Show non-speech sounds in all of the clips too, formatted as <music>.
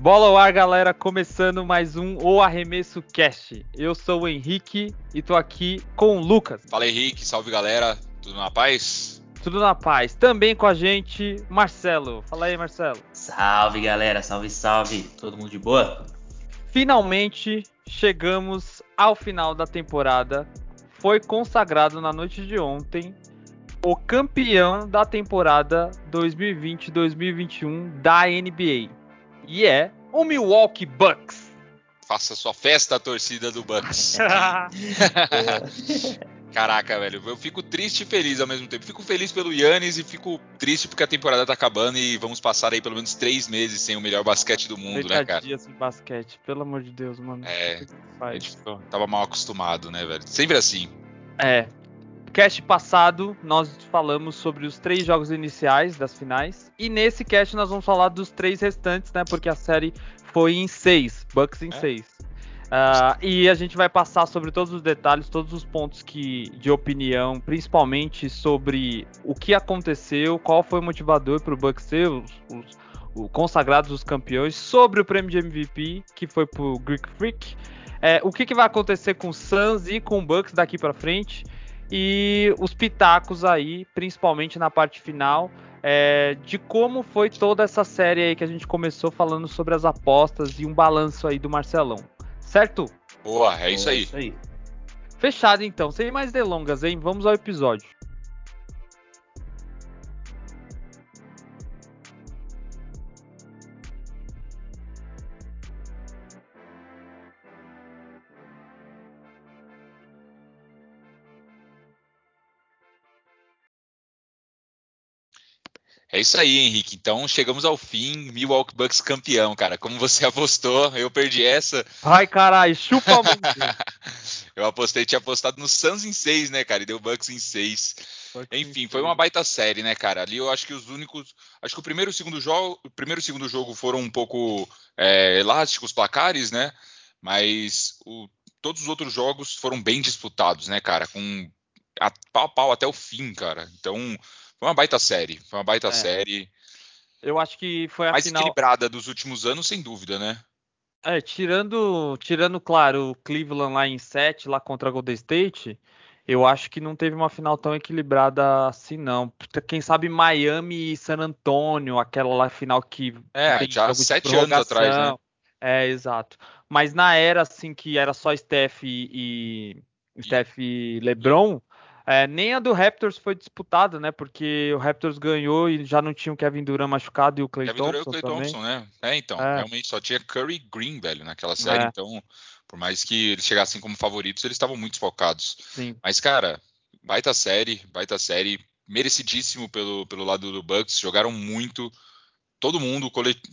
Bola ao ar, galera, começando mais um O Arremesso Cast. Eu sou o Henrique e tô aqui com o Lucas. Fala Henrique, salve galera, tudo na paz? Tudo na paz. Também com a gente, Marcelo. Fala aí, Marcelo. Salve galera, salve, salve. Todo mundo de boa? Finalmente chegamos ao final da temporada. Foi consagrado na noite de ontem o campeão da temporada 2020-2021 da NBA. E é o Milwaukee Bucks. Faça sua festa, torcida do Bucks. <laughs> Caraca, velho, eu fico triste e feliz ao mesmo tempo. Fico feliz pelo Yannis e fico triste porque a temporada tá acabando e vamos passar aí pelo menos três meses sem o melhor basquete do mundo, né, cara? dias sem basquete, pelo amor de Deus, mano. É, a gente tava mal acostumado, né, velho? Sempre assim. É, cast passado, nós falamos sobre os três jogos iniciais das finais. E nesse cast nós vamos falar dos três restantes, né? Porque a série foi em seis, Bucks em é. seis. Uh, e a gente vai passar sobre todos os detalhes, todos os pontos que, de opinião, principalmente sobre o que aconteceu, qual foi o motivador para o Bucks ser os, os, os, consagrados os campeões, sobre o prêmio de MVP, que foi para o Greek Freak, é, o que, que vai acontecer com o Suns e com o Bucks daqui para frente e os pitacos aí, principalmente na parte final, é, de como foi toda essa série aí que a gente começou falando sobre as apostas e um balanço aí do Marcelão. Certo? Boa, é isso aí. É isso aí. Fechado então, sem mais delongas, hein? Vamos ao episódio. É isso aí, Henrique. Então chegamos ao fim, Milwaukee Bucks campeão, cara. Como você <laughs> apostou, eu perdi essa. Ai, caralho, chupa <laughs> Eu apostei, tinha apostado no Suns em 6, né, cara? E deu Bucks em 6. Enfim, foi uma baita série, né, cara? Ali eu acho que os únicos. Acho que o primeiro e o segundo jogo, o primeiro e o segundo jogo foram um pouco é, elásticos, placares, né? Mas o, todos os outros jogos foram bem disputados, né, cara? Com a, pau a pau até o fim, cara. Então foi uma baita série. Foi uma baita é. série. Eu acho que foi a mais final... equilibrada dos últimos anos, sem dúvida, né? É, tirando, tirando, claro, o Cleveland lá em 7, lá contra a Golden State, eu acho que não teve uma final tão equilibrada assim, não. Quem sabe Miami e San Antonio, aquela lá final que. É, já sete anos atrás, né? É, exato. Mas na era, assim, que era só Steph e, e Steph e LeBron, é, nem a do Raptors foi disputada, né? Porque o Raptors ganhou e já não tinha o Kevin Durant machucado e o Clay Kevin Thompson. Durant e o Clay também. Thompson, né? É, então, é. realmente só tinha Curry e Green, velho, naquela série. É. Então, por mais que eles chegassem como favoritos, eles estavam muito focados. Sim. Mas, cara, baita série, baita série, merecidíssimo pelo, pelo lado do Bucks, jogaram muito todo mundo, o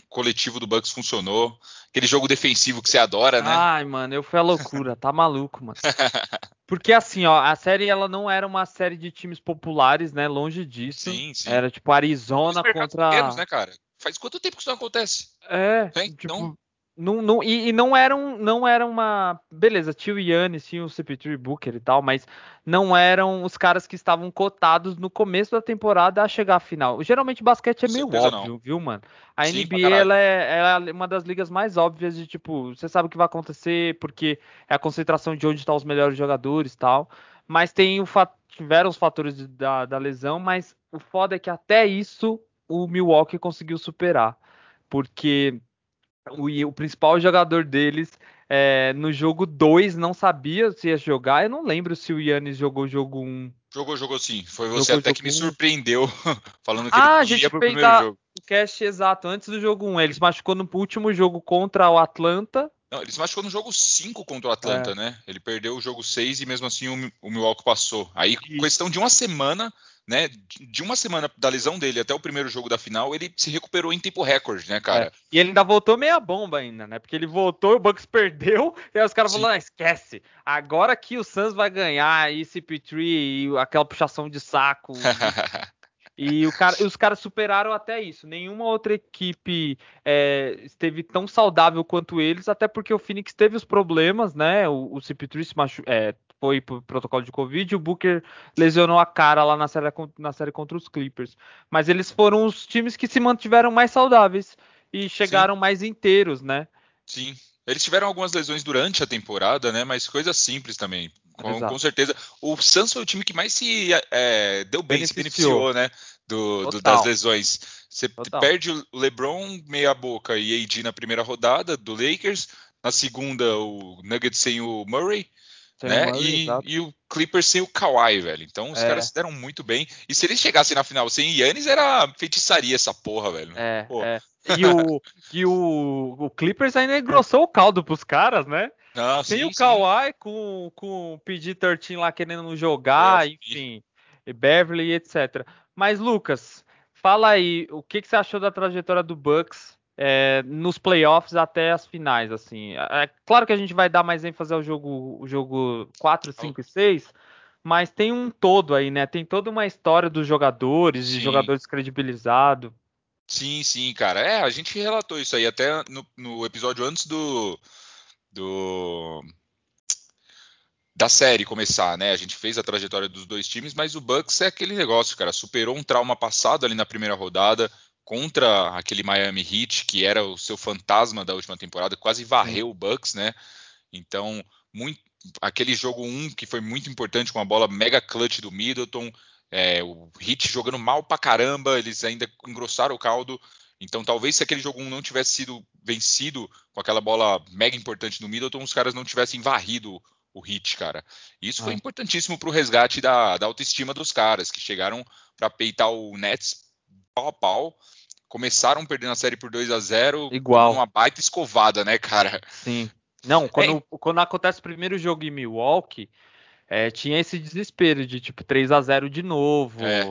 coletivo do Bucks funcionou. Aquele jogo defensivo que você adora, né? Ai, mano, eu fui a loucura, tá maluco, mano. <laughs> Porque assim, ó, a série ela não era uma série de times populares, né? Longe disso. Sim, sim. Era tipo Arizona contra. Pequenos, né, cara? Faz quanto tempo que isso não acontece? É. Tem? Tipo, então... Não, não, e, e, não eram, não era uma. Beleza, tio Yannis, tinha o CP3 Booker e tal, mas não eram os caras que estavam cotados no começo da temporada a chegar à final. Geralmente basquete é meio óbvio, não. viu, mano? A Sim, NBA ela é, ela é, uma das ligas mais óbvias de tipo, você sabe o que vai acontecer porque é a concentração de onde estão os melhores jogadores e tal. Mas tem o tiveram os fatores de, da, da lesão, mas o foda é que até isso o Milwaukee conseguiu superar. Porque o, o principal jogador deles é, no jogo 2 não sabia se ia jogar. Eu não lembro se o Yannis jogou o jogo 1. Um. Jogou, jogou sim. Foi você jogou até que me surpreendeu <laughs> falando que ah, ele ia pro primeiro a, jogo. O cast exato, antes do jogo 1. Um. Ele se machucou no último jogo contra o Atlanta. Não, ele se machucou no jogo 5 contra o Atlanta, é. né? Ele perdeu o jogo 6 e mesmo assim o, o Milwaukee passou. Aí, e... questão de uma semana, né, de uma semana da lesão dele até o primeiro jogo da final, ele se recuperou em tempo recorde, né, cara? É. E ele ainda voltou meia bomba ainda, né? Porque ele voltou, o Bucks perdeu, <laughs> e aí os caras falaram, ah, esquece, agora que o Suns vai ganhar, e CP3, e aquela puxação de saco. E <laughs> cara, os caras superaram até isso. Nenhuma outra equipe é, esteve tão saudável quanto eles, até porque o Phoenix teve os problemas, né? O, o CP3 se machu é, foi pro protocolo de Covid o Booker lesionou a cara lá na série, na série contra os Clippers. Mas eles foram os times que se mantiveram mais saudáveis. e chegaram Sim. mais inteiros, né? Sim. Eles tiveram algumas lesões durante a temporada, né? Mas coisas simples também. Com, com certeza. O Suns foi o time que mais se é, deu bem, beneficiou. se beneficiou, né? Do, do, das lesões. Você Total. perde o LeBron meia boca e AD na primeira rodada do Lakers. Na segunda, o Nuggets sem o Murray. Né? E, e, o Clippers sem o Kawhi, velho. Então os é. caras se deram muito bem. E se eles chegassem na final sem Yannis, era feitiçaria essa porra, velho. É, é. E, o, <laughs> e o, o Clippers ainda engrossou o caldo pros caras, né? Ah, Tem sim, o Kawhi com, com o PG-13 lá querendo jogar, é, enfim, e Beverly, etc. Mas, Lucas, fala aí, o que, que você achou da trajetória do Bucks é, nos playoffs até as finais, assim? É, é claro que a gente vai dar mais ênfase ao jogo, o jogo 4, 5 e 6, mas tem um todo aí, né? Tem toda uma história dos jogadores, de jogadores credibilizados. Sim, sim, cara. É, a gente relatou isso aí até no, no episódio antes do, do da série começar, né? A gente fez a trajetória dos dois times, mas o Bucks é aquele negócio, cara. Superou um trauma passado ali na primeira rodada contra aquele Miami Heat, que era o seu fantasma da última temporada, quase varreu o Bucks, né? Então, muito, aquele jogo 1 um, que foi muito importante com a bola mega clutch do Middleton, é, o Heat jogando mal pra caramba, eles ainda engrossaram o caldo. Então, talvez se aquele jogo 1 não tivesse sido vencido com aquela bola mega importante do Middleton, os caras não tivessem varrido o Heat, cara. Isso ah. foi importantíssimo para o resgate da, da, autoestima dos caras, que chegaram para peitar o Nets pau a pau. Começaram perdendo a série por 2 a 0 Igual. Uma baita escovada, né, cara? Sim. Não, quando, é. quando acontece o primeiro jogo em Milwaukee, é, tinha esse desespero de tipo 3 a 0 de novo. É,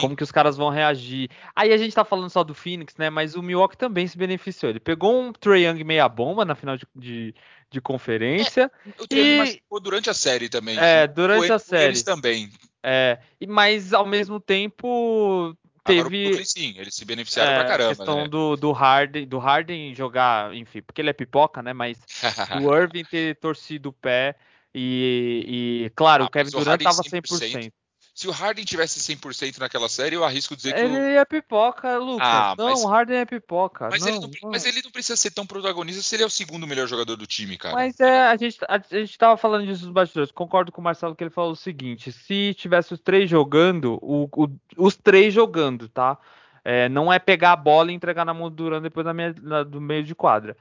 como que os caras vão reagir? Aí a gente tá falando só do Phoenix, né? Mas o Milwaukee também se beneficiou. Ele pegou um Trae Young meia bomba na final de, de, de conferência. É, o Trae e... durante a série também. É, durante a série. Eles também. É, mas ao mesmo tempo teve. Brooklyn, sim, eles se beneficiaram é, pra caramba. A questão né? do, do, Harden, do Harden jogar, enfim, porque ele é pipoca, né? Mas <laughs> o Irving ter torcido o pé e, e claro, ah, o Kevin Durant estava 100%. 100%. Se o Harden tivesse 100% naquela série, eu arrisco dizer que. Ele o... é pipoca, Lucas. Ah, não, o Harden é pipoca. Mas, não, ele não, mas, ele não, precisa ser tão protagonista se ele é o segundo melhor jogador do time, cara. Mas é, a gente, a, a gente tava falando disso nos bastidores. Concordo com o Marcelo que ele falou o seguinte: se tivesse os três jogando, o, o, os três jogando, tá? É, não é pegar a bola e entregar na mão do Duran depois da minha, na, do meio de quadra.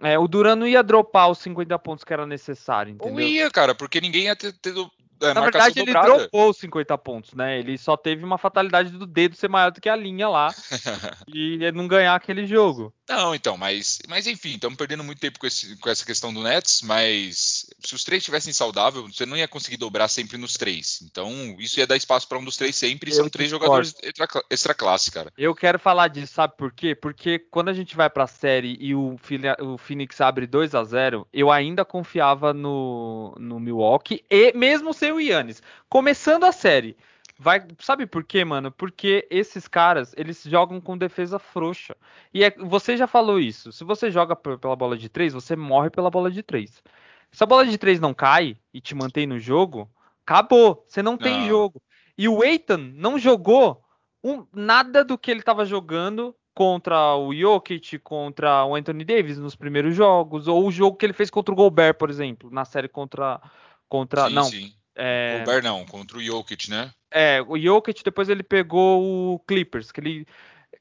É, o Duran não ia dropar os 50 pontos que era necessário, entendeu? Não ia, cara, porque ninguém ia ter, ter é, Na verdade, ele dobrada. dropou os 50 pontos, né? Ele só teve uma fatalidade do dedo ser maior do que a linha lá <laughs> e não ganhar aquele jogo. Não, então, mas, mas enfim, estamos perdendo muito tempo com, esse, com, essa questão do Nets, mas se os três estivessem saudáveis, você não ia conseguir dobrar sempre nos três. Então, isso ia dar espaço para um dos três sempre, e são três jogadores extra, extra classe, cara. Eu quero falar disso, sabe por quê? Porque quando a gente vai para a série e o, o Phoenix abre 2 a 0 eu ainda confiava no, no Milwaukee, e mesmo sem o Yannis. Começando a série. Vai, sabe por quê, mano? Porque esses caras, eles jogam com defesa frouxa. E é, você já falou isso. Se você joga pela bola de três, você morre pela bola de três. Se a bola de três não cai e te mantém no jogo, acabou. Você não, não. tem jogo. E o Eitan não jogou um, nada do que ele estava jogando contra o Jokic, contra o Anthony Davis nos primeiros jogos, ou o jogo que ele fez contra o Gobert, por exemplo, na série contra contra sim, não, sim. É... Gobert não, contra o Jokic, né? É, o Jokic depois ele pegou o Clippers, que ele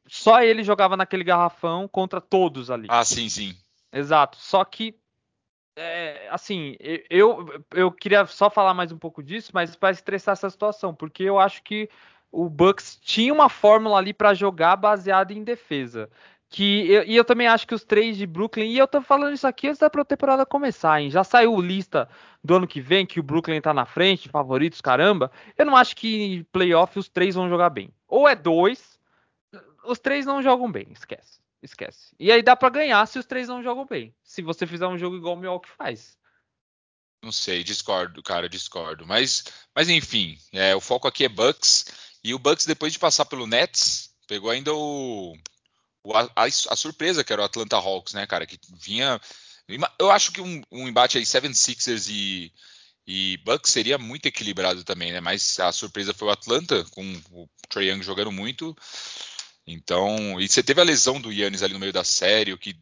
só ele jogava naquele garrafão contra todos ali. Ah, sim, sim. Exato. Só que é, assim, eu, eu queria só falar mais um pouco disso, mas para estressar essa situação, porque eu acho que o Bucks tinha uma fórmula ali para jogar baseada em defesa. Que eu, e eu também acho que os três de Brooklyn, e eu tô falando isso aqui antes da temporada começar, hein? Já saiu lista do ano que vem que o Brooklyn tá na frente, favoritos, caramba. Eu não acho que playoff os três vão jogar bem. Ou é dois, os três não jogam bem, esquece. Esquece. E aí dá para ganhar se os três não jogam bem. Se você fizer um jogo igual o Milwaukee faz. Não sei, discordo, cara, discordo. Mas, mas enfim, é, o foco aqui é Bucks. E o Bucks, depois de passar pelo Nets, pegou ainda o a, a, a, surpresa que era o Atlanta Hawks, né, cara, que vinha. Eu acho que um, um embate aí, Seven Sixers e, e Bucks seria muito equilibrado também, né? Mas a surpresa foi o Atlanta, com o Trae Young jogando muito. Então, e você teve a lesão do Yannis ali no meio da série, o que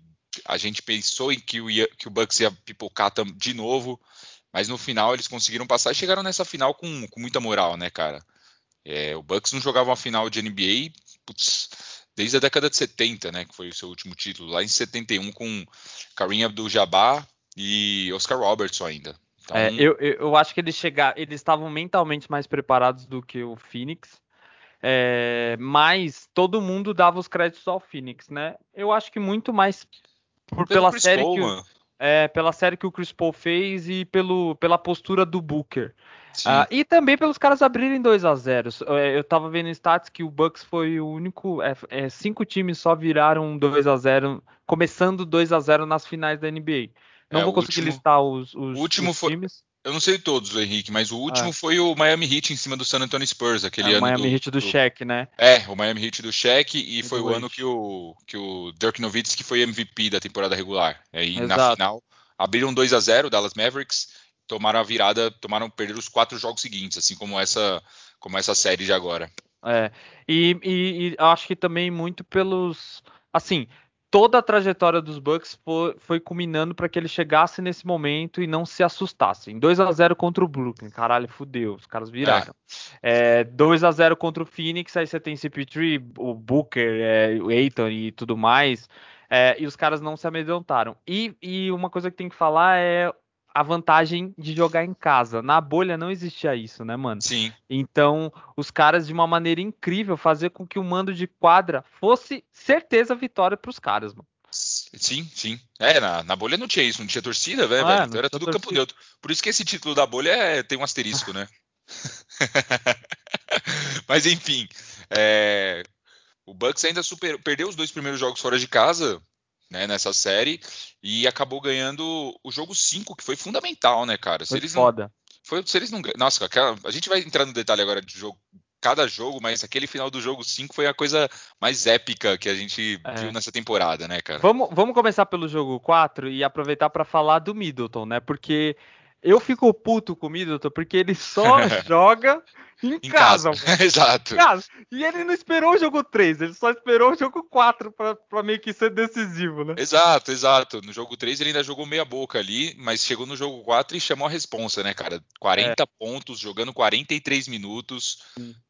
a gente pensou em que o, que o Bucks ia pipocar de novo, mas no final eles conseguiram passar e chegaram nessa final com, com muita moral, né, cara? É, o Bucks não jogava uma final de NBA putz, desde a década de 70, né, que foi o seu último título, lá em 71 com Kareem Abdul-Jabbar e Oscar Robertson ainda. Então... É, eu, eu acho que eles chegaram, eles estavam mentalmente mais preparados do que o Phoenix. É, mas todo mundo dava os créditos ao Phoenix, né? Eu acho que muito mais por, pela série Paul, que o, é, pela série que o Chris Paul fez e pelo, pela postura do Booker. Uh, e também pelos caras abrirem 2 a 0 é, Eu tava vendo em stats que o Bucks foi o único. É, é, cinco times só viraram 2 a 0 começando 2 a 0 nas finais da NBA. Não é, vou conseguir último, listar os, os, último os foi, times. Eu não sei todos, Henrique, mas o último é. foi o Miami Heat em cima do San Antonio Spurs, aquele é, ano. O Miami do, Heat do, do Shaq, né? É, o Miami Heat do Shaq e, foi o ano que o, que o Dirk Nowitzki foi MVP da temporada regular. Aí Exato. na final abriram 2 a 0 Dallas Mavericks, tomaram a virada, tomaram perder os quatro jogos seguintes, assim como essa, como essa série de agora. É, e, e, e acho que também muito pelos, assim, toda a trajetória dos Bucks foi, foi culminando para que ele chegasse nesse momento e não se assustassem. 2 a 0 contra o Brooklyn, caralho, fudeu, os caras viraram. É. É, 2 a 0 contra o Phoenix, aí você tem CP3, o Booker, é, o Aiton e tudo mais. É, e os caras não se amedrontaram. E, e uma coisa que tem que falar é a vantagem de jogar em casa. Na bolha não existia isso, né, mano? Sim. Então, os caras, de uma maneira incrível, fazer com que o mando de quadra fosse certeza vitória para os caras, mano. Sim, sim. É, na, na bolha não tinha isso, não tinha torcida, velho. Ah, então era tudo torcida. campo neutro. Por isso que esse título da bolha é, tem um asterisco, né? <laughs> Mas enfim, é, o Bucks ainda super, perdeu os dois primeiros jogos fora de casa, né, nessa série e acabou ganhando o jogo 5, que foi fundamental, né, cara? Se foi eles foda. Não, foi, se eles não, nossa, aquela, a gente vai entrar no detalhe agora de jogo cada jogo, mas aquele final do jogo 5 foi a coisa mais épica que a gente é. viu nessa temporada, né, cara? Vamos, vamos começar pelo jogo 4 e aproveitar para falar do Middleton, né? Porque eu fico puto com o Middleton porque ele só <laughs> joga em, em casa. casa. <laughs> Exato. Casa. E ele não esperou o jogo 3, ele só esperou o jogo 4 para meio que ser decisivo, né? Exato, exato. No jogo 3 ele ainda jogou meia boca ali, mas chegou no jogo 4 e chamou a responsa, né, cara? 40 é. pontos, jogando 43 minutos,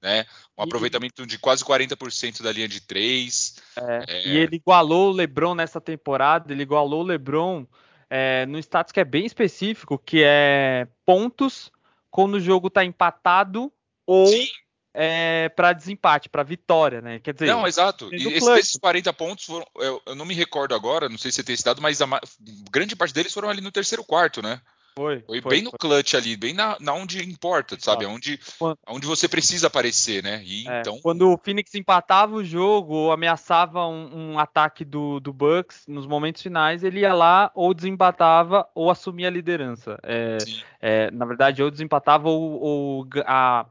né? Um e, aproveitamento de quase 40% da linha de 3. É. É... E ele igualou o LeBron nessa temporada, ele igualou o LeBron é, no status que é bem específico, que é pontos quando o jogo está empatado ou é, para desempate, para vitória, né? Quer dizer, não, exato. E esse, esses 40 pontos foram, eu, eu, não me recordo agora, não sei se você tem esse dado, mas a grande parte deles foram ali no terceiro quarto, né? Foi. Foi, foi bem no clutch ali, bem na, na onde importa, sabe? Onde, onde você precisa aparecer, né? E, é, então... Quando o Phoenix empatava o jogo ou ameaçava um, um, ataque do, do Bucks nos momentos finais, ele ia lá ou desempatava ou assumia a liderança. É, é, na verdade, ou desempatava ou, ou a,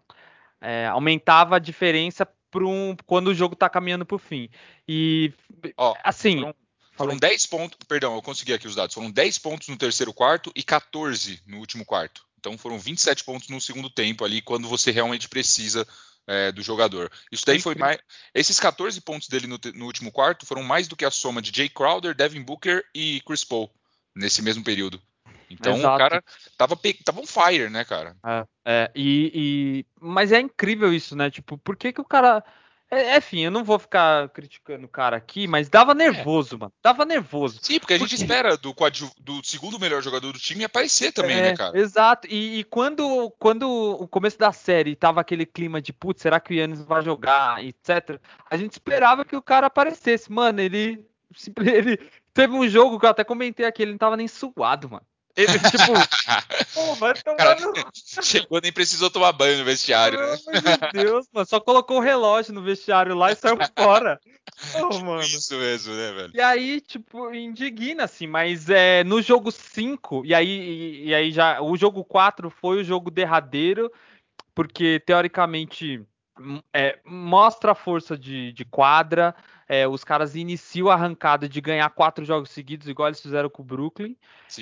é, aumentava a diferença um, quando o jogo está caminhando para o fim. E Ó, assim. Foram 10 pontos, perdão, eu consegui aqui os dados. Foram 10 pontos no terceiro quarto e 14 no último quarto. Então foram 27 pontos no segundo tempo ali, quando você realmente precisa é, do jogador. Isso daí foi mais. Esses 14 pontos dele no, no, último quarto foram mais do que a soma de Jay Crowder, Devin Booker e Chris Paul nesse mesmo período. Então Exato. o cara tava, tava on fire, né, cara? É, é e, e, Mas é incrível isso, né? Tipo, por que, que o cara é, enfim, eu não vou ficar criticando o cara aqui, mas dava é. nervoso, é. mano. Dava nervoso. Sim, porque a gente espera do, do segundo melhor jogador do time aparecer também, né, é, né, cara? Exato. E, e, quando, quando o começo da série tava aquele clima de, putz, será que o Yannis vai jogar, etc. A gente esperava que o cara aparecesse. Mano, ele, <laughs> ele teve um jogo que eu até comentei aqui, ele não tava nem suado, mano. Ele, tipo, <laughs> pô, vai tomar Cara, no... Chegou nem precisou tomar banho no vestiário, né? Meu Deus, mano, só colocou o relógio no vestiário lá e saiu <laughs> fora. Oh, tipo mano. Isso mesmo, né, velho? E aí, tipo, indigna, assim, mas é, no jogo 5, e aí, e, e aí já, o jogo 4 foi o jogo derradeiro, porque teoricamente é, mostra a força de, de quadra, é, os caras iniciam a arrancada de ganhar quatro jogos seguidos, igual eles fizeram com o Brooklyn.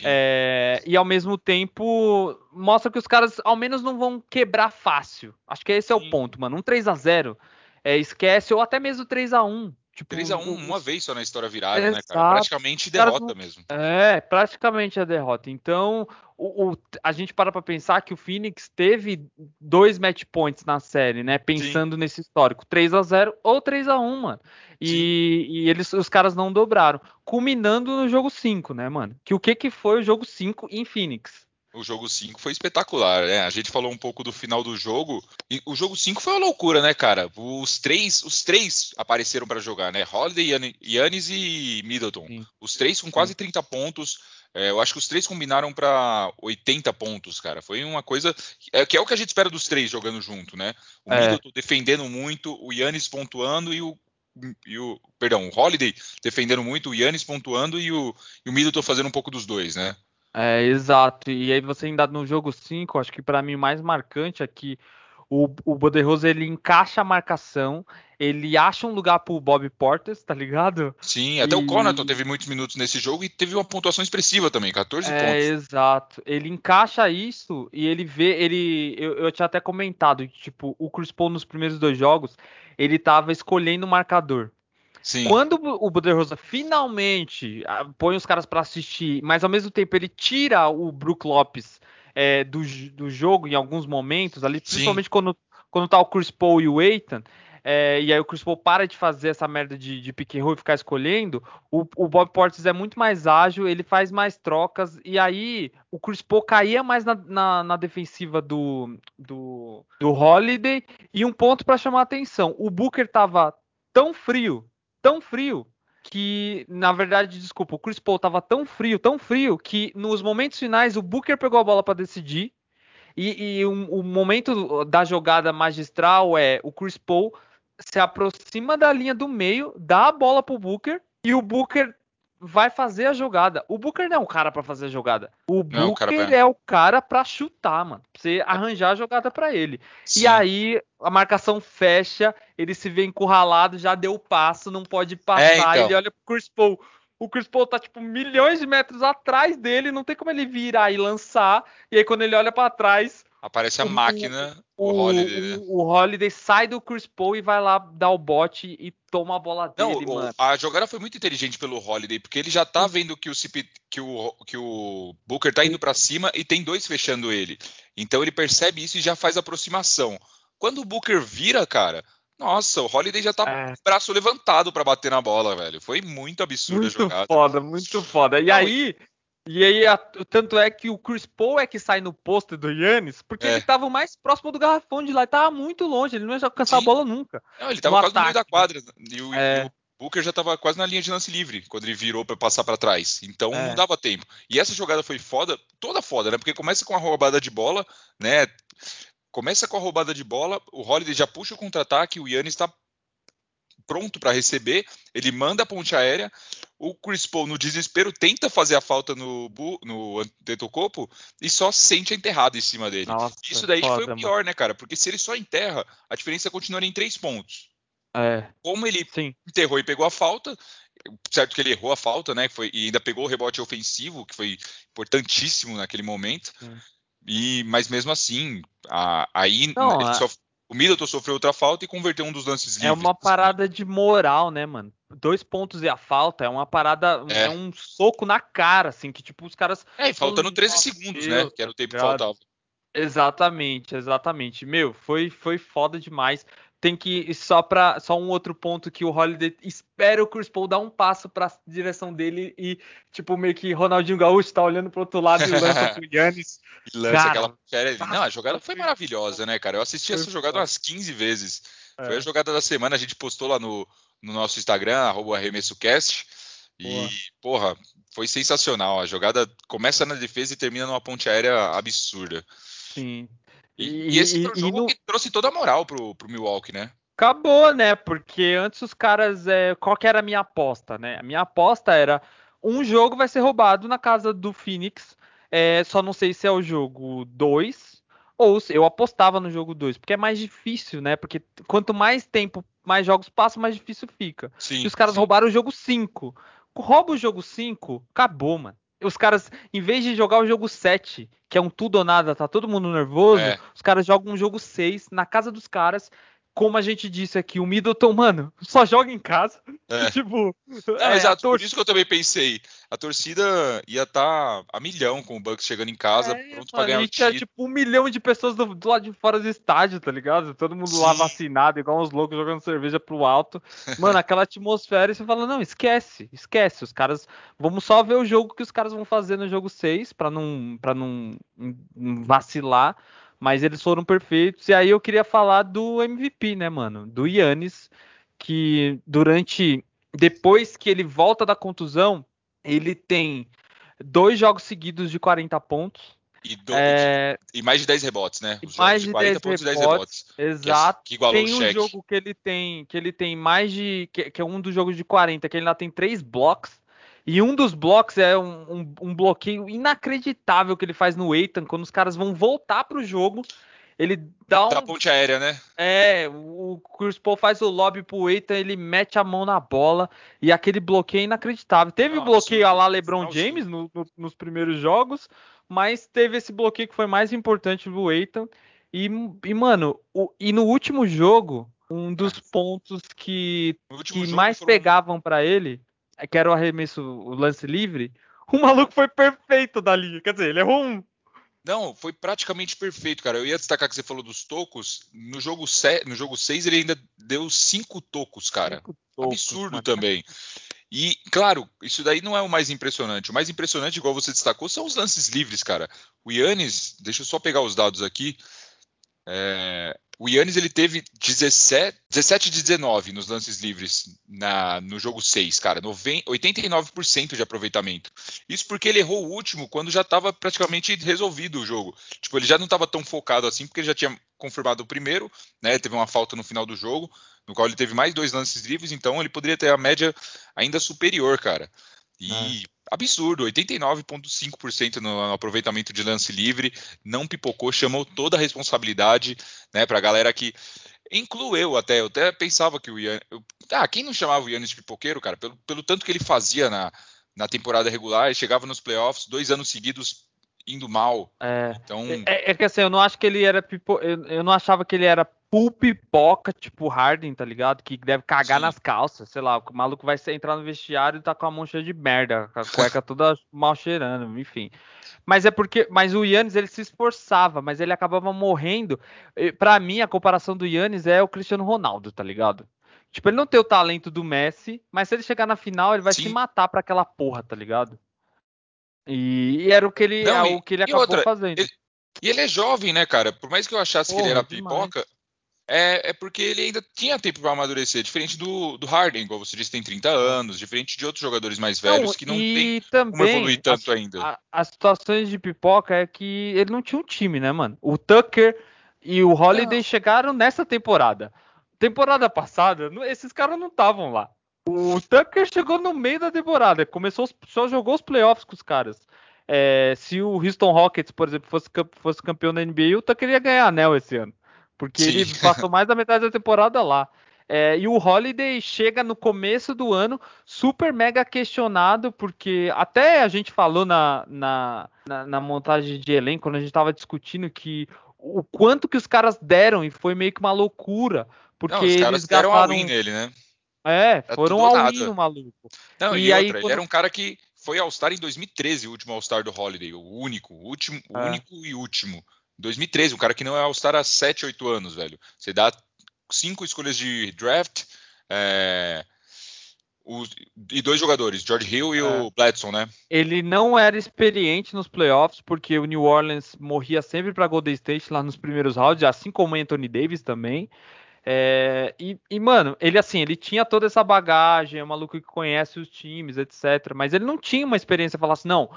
É, e ao mesmo tempo mostra que os caras ao menos não vão quebrar fácil. Acho que esse é o ponto, mano. Um 3 a 0 é, esquece, ou até mesmo 3 a 1 Tipo, 3x1 uma vez só na história virada, né, cara? Praticamente derrota cara, mesmo. É, praticamente a derrota. Então, o, o, a gente para pra pensar que o Phoenix teve dois match points na série, né? Pensando Sim. nesse histórico. 3 a 0 ou 3 a 1 mano. E, e, eles, os caras não dobraram. Culminando no jogo 5, né, mano? Que o que, que foi o jogo 5 em Phoenix? O jogo 5 foi espetacular, né? A gente falou um pouco do final do jogo. E o jogo 5 foi uma loucura, né, cara? Os três, os três apareceram para jogar, né? Holiday, Yannis e Middleton. Sim. Os três com quase 30 pontos. É, eu acho que os três combinaram para 80 pontos, cara. Foi uma coisa é, que é o que a gente espera dos três jogando junto, né? O é. Middleton defendendo muito, o Yannis pontuando e o e o, perdão, o Holiday defendendo muito, o Yannis pontuando e o, e o Middleton fazendo um pouco dos dois, né? É, exato. E aí você ainda no jogo 5, acho que para mim o mais marcante é que o, o Boderose ele encaixa a marcação, ele acha um lugar pro Bob Portes, tá ligado? Sim, até e... o Conaton teve muitos minutos nesse jogo e teve uma pontuação expressiva também, 14 é, pontos. Exato. Ele encaixa isso e ele vê, ele eu, eu tinha até comentado, tipo, o Chris Paul nos primeiros dois jogos, ele tava escolhendo o marcador. Sim. Quando o Budenholzer finalmente ah, põe os caras para assistir, mas ao mesmo tempo ele tira o Brook Lopes é, do, do jogo em alguns momentos, ali, principalmente quando, quando tá o Chris Paul e o Eitan, é, e aí o Chris Paul para de fazer essa merda de, de pick and roll e ficar escolhendo, o, o, Bob Portis é muito mais ágil, ele faz mais trocas, e aí o Chris Paul caía mais na, na, na defensiva do, do, do Holiday, e um ponto para chamar a atenção, o Booker tava tão frio, tão frio que, na verdade, desculpa, o Chris Paul tava tão frio, tão frio, que nos momentos finais o Booker pegou a bola para decidir. E, e um, o momento da jogada magistral é o Chris Paul se aproxima da linha do meio, dá a bola pro Booker e o Booker vai fazer a jogada. O Booker não é o cara para fazer a jogada. O não, Booker o é o cara para chutar, mano. Pra você arranjar a jogada para ele. Sim. E aí a marcação fecha, ele se vê encurralado, já deu o passo, não pode passar. É, então. Ele olha pro Chris Paul. O Chris Paul tá tipo milhões de metros atrás dele, não tem como ele virar e lançar. E aí quando ele olha para trás, Aparece a máquina, o, o Holiday. Né? O, o, Holiday sai do Chris Paul e vai lá dar o bote e toma a bola dele, Não, mano. A jogada foi muito inteligente pelo Holiday, porque ele já tá vendo que o, CP, que o, que o Booker tá indo para cima e tem dois fechando ele. Então ele percebe isso e já faz aproximação. Quando o Booker vira, cara, nossa, o Holiday já tá é. braço levantado para bater na bola, velho. Foi muito absurdo muito a jogada. Muito foda, muito foda. E Não, aí, e aí, a, tanto é que o Chris Paul é que sai no posto do Yannis, porque é. ele tava mais próximo do garrafão de lá, ele tava muito longe, ele não ia alcançar Sim. a bola nunca. Não, ele tava no quase ataque. no meio da quadra, e o, é. e o, Booker já tava quase na linha de lance livre, quando ele virou para passar para trás, então é. não dava tempo. E essa jogada foi foda, toda foda, né, porque começa com a roubada de bola, né, começa com a roubada de bola, o Holiday já puxa o contra-ataque, o Yannis tá pronto para receber, ele manda a ponte aérea, o Chris Paul, no desespero, tenta fazer a falta no, no Antetokounmpo e só sente enterrado em cima dele. Nossa, Isso daí foda, foi o pior, mano. né, cara? Porque se ele só enterra, a diferença continuaria em três pontos. É. Como ele Sim. enterrou e pegou a falta, certo que ele errou a falta, né? Foi, e ainda pegou o rebote ofensivo, que foi importantíssimo naquele momento. E, mas mesmo assim, a, aí Não, a... só o Middleton sofreu outra falta e converteu um dos lances livres. É uma parada de moral, né, mano? Dois pontos e a falta é uma parada, é, é um soco na cara, assim, que tipo os caras. É, e faltando 13 segundos, né? Que era o tempo que faltava. Exatamente, exatamente. Meu, foi, foi foda demais tem que só para só um outro ponto que o Holiday espera o Chris Paul dar um passo para direção dele e tipo meio que Ronaldinho Gaúcho tá olhando pro outro lado e lança pro <laughs> Yannis. E lança cara, aquela série. Não, a jogada foi maravilhosa, né, cara? Eu assisti essa jogada umas 15 vezes. É. Foi a jogada da semana, a gente postou lá no, no nosso Instagram, arremessocast. E, porra, foi sensacional. A jogada começa na defesa e termina numa ponte aérea absurda. Sim. E, e esse foi o jogo no... que trouxe toda a moral pro, pro Milwaukee, né? Acabou, né? Porque antes os caras. É... Qual que era a minha aposta, né? A minha aposta era um jogo vai ser roubado na casa do Phoenix. É, só não sei se é o jogo 2 ou eu apostava no jogo 2, porque é mais difícil, né? Porque quanto mais tempo, mais jogos passam, mais difícil fica. Sim, e os caras sim. roubaram o jogo 5. Rouba o jogo 5, acabou, mano os caras, em vez de jogar o jogo 7, que é um tudo ou nada, tá todo mundo nervoso, é. os caras jogam um jogo 6 na casa dos caras, como a gente disse aqui, o Middleton, mano, só joga em casa. É. <laughs> tipo, é, exato, tor... por isso que eu também pensei. A torcida ia estar tá a milhão com o Bucks chegando em casa, é, pronto para ganhar o título. Tinha tipo um milhão de pessoas do, do, lado de fora do estádio, tá ligado? Todo mundo Sim. lá vacinado, igual uns loucos jogando cerveja pro alto. Mano, aquela atmosfera e você fala, não, esquece, esquece. Os caras, vamos só ver o jogo que os caras vão fazer no jogo 6 para não, pra não vacilar mas eles foram perfeitos. E aí eu queria falar do MVP, né, mano? Do Yannis, que durante. Depois que ele volta da contusão, ele tem dois jogos seguidos de 40 pontos. E, do, é... e mais de 10 rebotes, né? Os mais de, de 40 10 pontos rebotes, e 10 rebotes. Exato. Que, que tem um jogo que ele tem que ele tem mais de que, que, é um dos jogos de 40, que ele ainda tem três blocos. E um dos blocos é um, um, um, bloqueio inacreditável que ele faz no Eitan, quando os caras vão voltar pro jogo. Ele dá um. Da ponte aérea, né? É, o Chris Paul faz o lobby pro Eitan, ele mete a mão na bola. E aquele bloqueio é inacreditável. Teve o bloqueio a lá LeBron James no, no, nos primeiros jogos, mas teve esse bloqueio que foi mais importante do Eitan. E, e mano, o, e no último jogo, um dos pontos que, que mais foram... pegavam para ele que era o arremesso, o lance livre, o maluco foi perfeito dali. Quer dizer, ele errou um. Não, foi praticamente perfeito, cara. Eu ia destacar que você falou dos tocos. No jogo, se... no jogo 6 ele ainda deu cinco tocos, cara. Cinco tocos, Absurdo mas... também. E, claro, isso daí não é o mais impressionante. O mais impressionante, igual você destacou, são os lances livres, cara. O Yannis, deixa eu só pegar os dados aqui. É, o Yannis ele teve 17, 17 de 19 nos lances livres na, no jogo 6, cara. 90, 89% de aproveitamento. Isso porque ele errou o último quando já estava praticamente resolvido o jogo. Tipo, ele já não estava tão focado assim, porque ele já tinha confirmado o primeiro, né? Teve uma falta no final do jogo, no qual ele teve mais dois lances livres, então ele poderia ter a média ainda superior, cara. E é. Absurdo, 89,5% no, aproveitamento de lance livre, não pipocou, chamou toda a responsabilidade, né, pra galera que incluiu eu até, eu até pensava que o Ian, eu, ah, quem não chamava o Yannis de pipoqueiro, cara, pelo, pelo tanto que ele fazia na, na temporada regular, ele chegava nos playoffs, dois anos seguidos indo mal. É, então... é, é que assim, eu não acho que ele era pipo, eu, eu não achava que ele era full pipoca, tipo Harden, tá ligado? Que deve cagar Sim. nas calças, sei lá, o maluco vai entrar no vestiário e tá com a mão cheia de merda, com a cueca <laughs> toda mal cheirando, enfim. Mas é porque, mas o Yannis ele se esforçava, mas ele acabava morrendo. Para mim, a comparação do Yannis é o Cristiano Ronaldo, tá ligado? Tipo, ele não tem o talento do Messi, mas se ele chegar na final, ele vai Sim. se matar para aquela porra, tá ligado? E, e, era o que ele, não, é o que ele acabou outra, fazendo. Ele, e ele é jovem, né, cara? Por mais que eu achasse porra, que ele era pipoca, é, é porque ele ainda tinha tempo para amadurecer, diferente do, do Harden, igual você disse, tem 30 anos, diferente de outros jogadores mais velhos não, que não tem também, como evoluir tanto a, ainda. A, as situações de pipoca é que ele não tinha um time, né, mano? O Tucker e o Holiday chegaram nessa temporada. Temporada passada, esses caras não estavam lá. O Tucker chegou no meio da temporada, começou, só jogou os playoffs com os caras. É, se o Houston Rockets, por exemplo, fosse, fosse campeão da NBA, o Tucker ia ganhar anel esse ano. Porque Sim. ele passou mais da metade da temporada lá. É, e o Holiday chega no começo do ano super mega questionado, porque até a gente falou na, na, na, na montagem de elenco, quando a gente estava discutindo que o quanto que os caras deram, e foi meio que uma loucura. Porque Não, os caras eles deram gastaram... win nele, né? É, é foram all-in no maluco. Não, e, e aí, outra, quando... ele era um cara que foi All-Star em 2013, o último All-Star do Holiday, o único, o último, é. o único e último. 2013, um cara que não é All-Star há 7, 8 anos, velho. Você dá cinco escolhas de draft é, o, e dois jogadores, George Hill e é. o Bledson, né? Ele não era experiente nos playoffs, porque o New Orleans morria sempre para Golden State lá nos primeiros rounds, assim como o Anthony Davis também. É, e, e, mano, ele assim, ele tinha toda essa bagagem, é um maluco que conhece os times, etc. Mas ele não tinha uma experiência falar assim, não,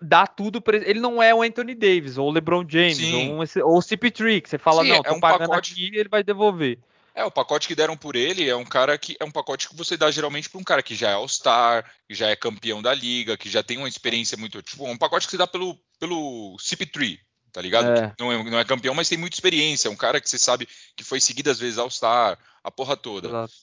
dá tudo pra ele. não é o Anthony Davis, ou o LeBron James, ou, um, ou o CP3, que você fala, Sim, não, tô é um pagando pacote... aqui ele vai devolver. É, o pacote que deram por ele é um cara que é um pacote que você dá geralmente para um cara que já é All-Star, que já é campeão da liga, que já tem uma experiência muito. Tipo, um pacote que você dá pelo, pelo CP3, tá ligado? É. Não, é, não é campeão, mas tem muita experiência. É um cara que você sabe que foi seguidas vezes All-Star, a porra toda. Exato.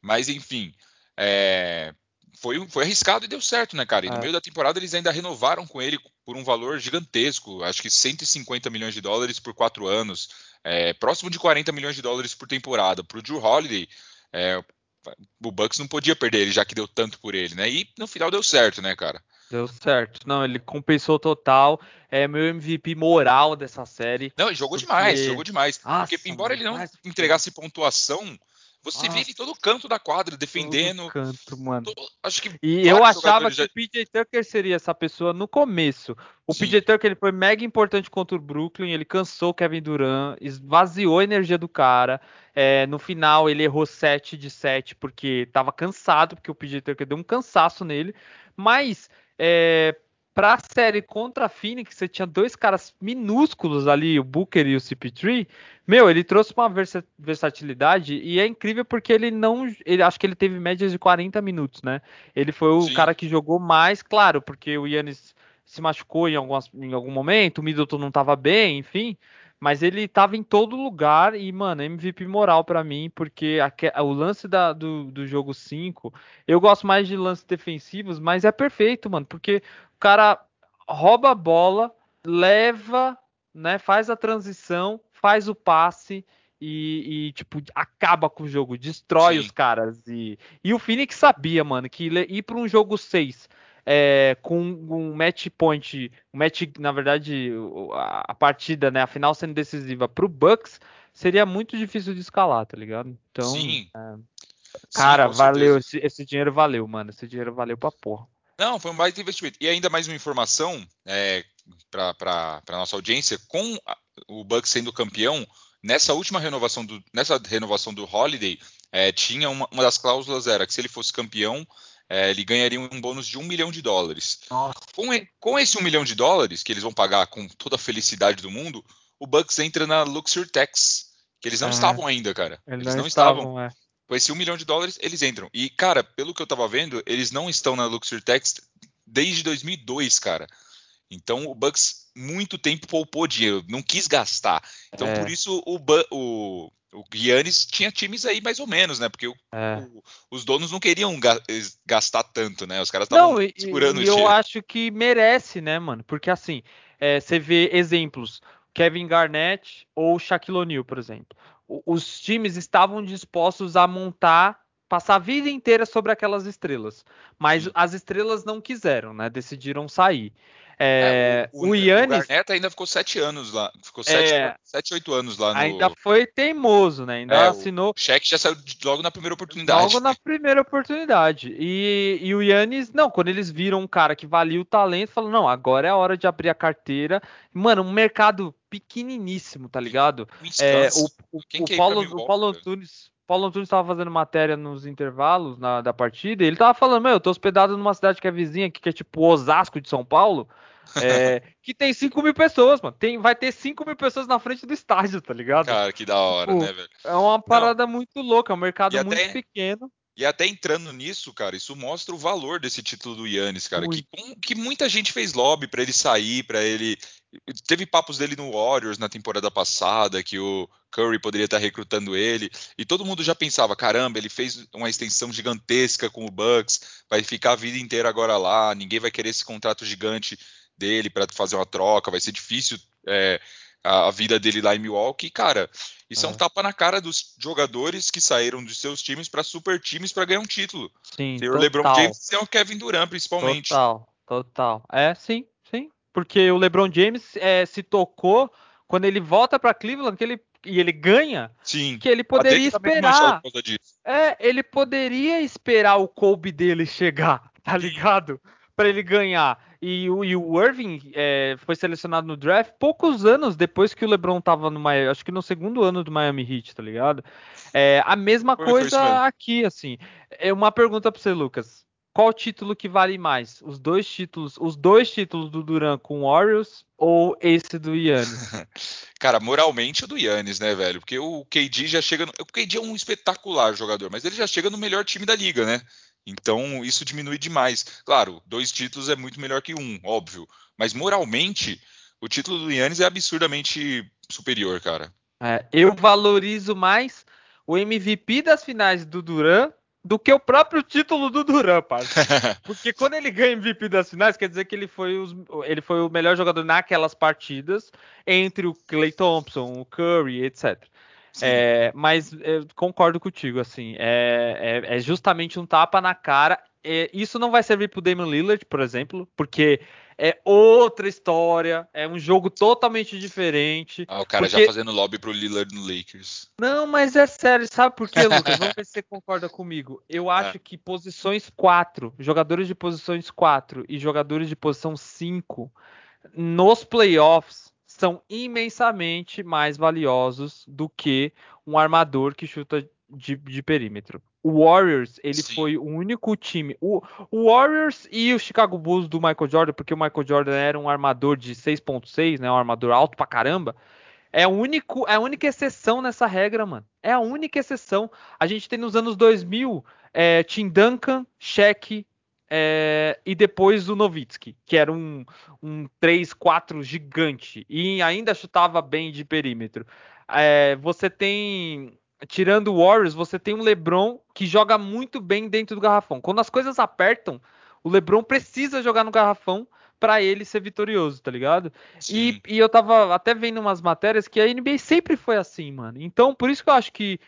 Mas enfim. É, foi, foi arriscado e deu certo, né, cara? E no é. meio da temporada eles ainda renovaram com ele por um valor gigantesco, acho que 150 milhões de dólares por quatro anos. é, próximo de 40 milhões de dólares por temporada. Para o Drew Holiday, é, o Bucks não podia perder ele, já que deu tanto por ele, né? E no final deu certo, né, cara? Deu certo. Não, ele compensou total. É meu MVP moral dessa série. Não, ele jogou porque... demais, jogou demais. Nossa, porque embora ele não entregasse pontuação, você Nossa. vê ele em todo canto da quadra, defendendo. Todo canto, mano. Todo, acho que e eu achava que já... o PJ Tucker seria essa pessoa no começo. O Sim. PJ Tucker ele foi mega importante contra o Brooklyn, ele cansou o Kevin Durant, esvaziou a energia do cara. É, no final ele errou 7 de 7 porque tava cansado, porque o PJ Tucker deu um cansaço nele. Mas é, para a série contra a Phoenix, você tinha dois caras minúsculos ali, o Booker e o CP3. Meu, ele trouxe uma versatilidade e é incrível porque ele não. Ele, acho que ele teve médias de 40 minutos, né? Ele foi o Sim. cara que jogou mais, claro, porque o Yannis se machucou em, algumas, em algum momento, o Middleton não estava bem, enfim. Mas ele estava em todo lugar e, mano, MVP moral para mim, porque a, o lance da, do, do jogo 5, eu gosto mais de lances defensivos, mas é perfeito, mano, porque o cara rouba a bola, leva, né, faz a transição, faz o passe e, e, tipo, acaba com o jogo, destrói Sim. os caras. E, e o Phoenix sabia, mano, que ir para um jogo 6 é, com um match point, um match, na verdade, a, partida, né, a final sendo decisiva para o Bucks, seria muito difícil de escalar, tá ligado? Então, Sim. É, cara, Sim, valeu, esse, esse, dinheiro valeu, mano, esse dinheiro valeu pra porra. Não, foi um baita investimento. E ainda mais uma informação é, para nossa audiência, com o Bucks sendo campeão, nessa última renovação do, nessa renovação do Holiday, é, tinha uma, uma das cláusulas era que se ele fosse campeão, é, ele ganharia um bônus de um milhão de dólares. Com, com, esse um milhão de dólares, que eles vão pagar com toda a felicidade do mundo, o Bucks entra na Luxury Tax, que eles não é. estavam ainda, cara. Eles, eles não, estavam. estavam. É. Com esse um milhão de dólares, eles entram. E, cara, pelo que eu tava vendo, eles não estão na Luxury Tax desde 2002, cara. Então o Bucks muito tempo poupou dinheiro, não quis gastar. Então é. por isso o, o, o Giannis tinha times aí mais ou menos, né? Porque o, é. o, os donos não queriam ga gastar tanto, né? Os caras estavam segurando e, o eu acho que merece, né, mano? Porque assim, é, você vê exemplos, Kevin Garnett ou Shaquille O'Neal, por exemplo. os times estavam dispostos a montar passar a vida inteira sobre aquelas estrelas. Mas Sim. as estrelas não quiseram, né? Decidiram sair. É, é, o, Yannis. O Garnett ainda ficou sete anos lá. Ficou sete, é, sete oito anos lá no. Ainda foi teimoso, né? Ainda é, assinou. O cheque já saiu logo na primeira oportunidade. Logo na primeira oportunidade. E, e o Yannis, não, quando eles viram um cara que valia o talento, falaram: não, agora é a hora de abrir a carteira. Mano, um mercado pequeniníssimo, tá ligado? É, o, o, o, Paulo, o Paulo Antunes. Paulo Antunes estava fazendo matéria nos intervalos na, da partida e ele tava falando, meu, eu tô hospedado numa cidade que é vizinha aqui, que é tipo Osasco de São Paulo, é, <laughs> que tem 5 mil pessoas, mano. Tem, vai ter 5 mil pessoas na frente do estádio, tá ligado? Cara, que da hora, tipo, né, velho? É uma parada Não. muito louca, é um mercado muito pequeno. E até entrando nisso, cara, isso mostra o valor desse título do Yannis, cara. Que, que, muita gente fez lobby para ele sair, para ele. Teve papos dele no Warriors na temporada passada, que o Curry poderia estar recrutando ele. E todo mundo já pensava: caramba, ele fez uma extensão gigantesca com o Bucks, vai ficar a vida inteira agora lá, ninguém vai querer esse contrato gigante dele para fazer uma troca, vai ser difícil. É, a, vida dele lá em Milwaukee. Cara, isso é, é um tapa na cara dos jogadores que saíram dos seus times para super times para ganhar um título. Sim, Tem o LeBron James e o Kevin Durant, principalmente. Total, total. É, sim, sim. Porque o LeBron James é, se tocou quando ele volta para Cleveland, que ele e ele ganha, Sim. que ele poderia esperar. É, ele poderia esperar o Kobe dele chegar, <laughs> tá ligado? Para ele ganhar. E o, e o Irving é, foi selecionado no draft poucos anos depois que o LeBron tava no Miami, acho que no segundo ano do Miami Heat, tá ligado? É, a mesma foi, coisa aqui, assim. É uma pergunta para você, Lucas. Qual título que vale mais? Os dois títulos, os dois títulos do Duran com o Warriors ou esse do Yannis? <laughs> Cara, moralmente o do Yannis, né, velho? Porque o KD já chega, no... o KD é um espetacular jogador, mas ele já chega no melhor time da liga, né? Então isso diminui demais. Claro, dois títulos é muito melhor que um, óbvio. Mas moralmente, o título do Yannis é absurdamente superior, cara. É, eu valorizo mais o MVP das finais do Duran do que o próprio título do Duran, parça. <laughs> Porque quando ele ganha MVP das finais, quer dizer que ele foi, os, ele foi o melhor jogador naquelas partidas, entre o Clay Thompson, o Curry, etc. É, mas concordo contigo, assim, é, é, é, justamente um tapa na cara. É, isso não vai servir pro Damian Lillard, por exemplo, porque é outra história, é um jogo totalmente diferente. Ah, o cara porque... já fazendo lobby pro Lillard no Lakers. Não, mas é sério, sabe por quê, Lucas? <laughs> Vamos ver se você concorda comigo. Eu é. acho é. que posições 4, jogadores de posições 4 e jogadores de posição 5 nos playoffs são imensamente mais valiosos do que um armador que chuta de, de perímetro. O Warriors, ele Sim. foi o único time. O, o, Warriors e o Chicago Bulls do Michael Jordan, porque o Michael Jordan era um armador de 6.6, né? Um armador alto pra caramba. É, único, é a única exceção nessa regra, mano. É a única exceção. A gente tem nos anos 2000 é, Tim Duncan, Shaq é, e depois o Nowitzki, que era um, um 3-4 gigante e ainda chutava bem de perímetro. É, você tem tirando o Warriors, você tem um LeBron que joga muito bem dentro do garrafão. Quando as coisas apertam, o LeBron precisa jogar no garrafão para ele ser vitorioso, tá ligado? E, e, eu tava até vendo umas matérias que a NBA sempre foi assim, mano. Então, por isso que eu acho que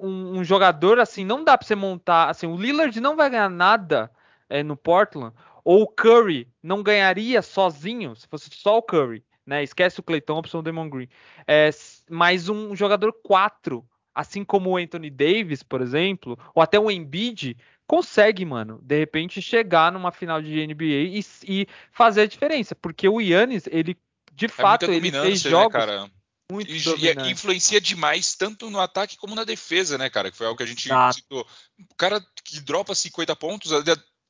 um, um jogador assim, não dá pra você montar. Assim, o Lillard não vai ganhar nada é, no Portland, ou o Curry não ganharia sozinho, se fosse só o Curry. Né, esquece o Thompson, o Demon Green. É, mas um jogador 4 assim como o Anthony Davis, por exemplo, ou até o Embiid, consegue, mano, de repente chegar numa final de NBA e, e fazer a diferença, porque o Yannis, ele de é fato ele fez né, jogos cara? muito e, e influencia demais tanto no ataque como na defesa, né, cara? Que foi algo que a gente Exato. citou. O cara que dropa 50 pontos,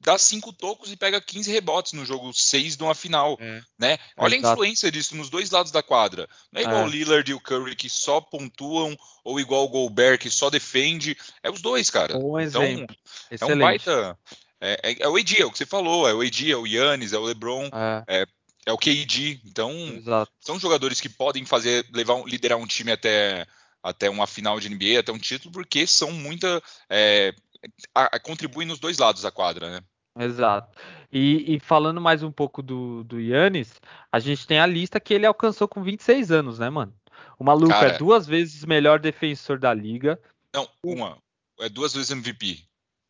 dá cinco tocos e pega 15 rebotes no jogo 6 de uma final, é. né? Olha Exato. a influência disso nos dois lados da quadra. Não é igual é. o Lillard e o Curry que só pontuam ou igual o Gobert que só defende. É os dois, cara. Um então, exemplo. é um baita... É, é, é, o AD, é o que você falou, é o AD, é o Yannis, é o LeBron, é, é, é o KD. Então, Exato. são jogadores que podem fazer, levar, liderar um time até até uma final de NBA, até um título, porque são muita. É, a, a, contribuem nos dois lados da quadra, né? Exato. E, e, falando mais um pouco do, do Yannis, a gente tem a lista que ele alcançou com 26 anos, né, mano? O maluco é Cara, é duas vezes melhor defensor da liga. Não, uma. É duas vezes MVP.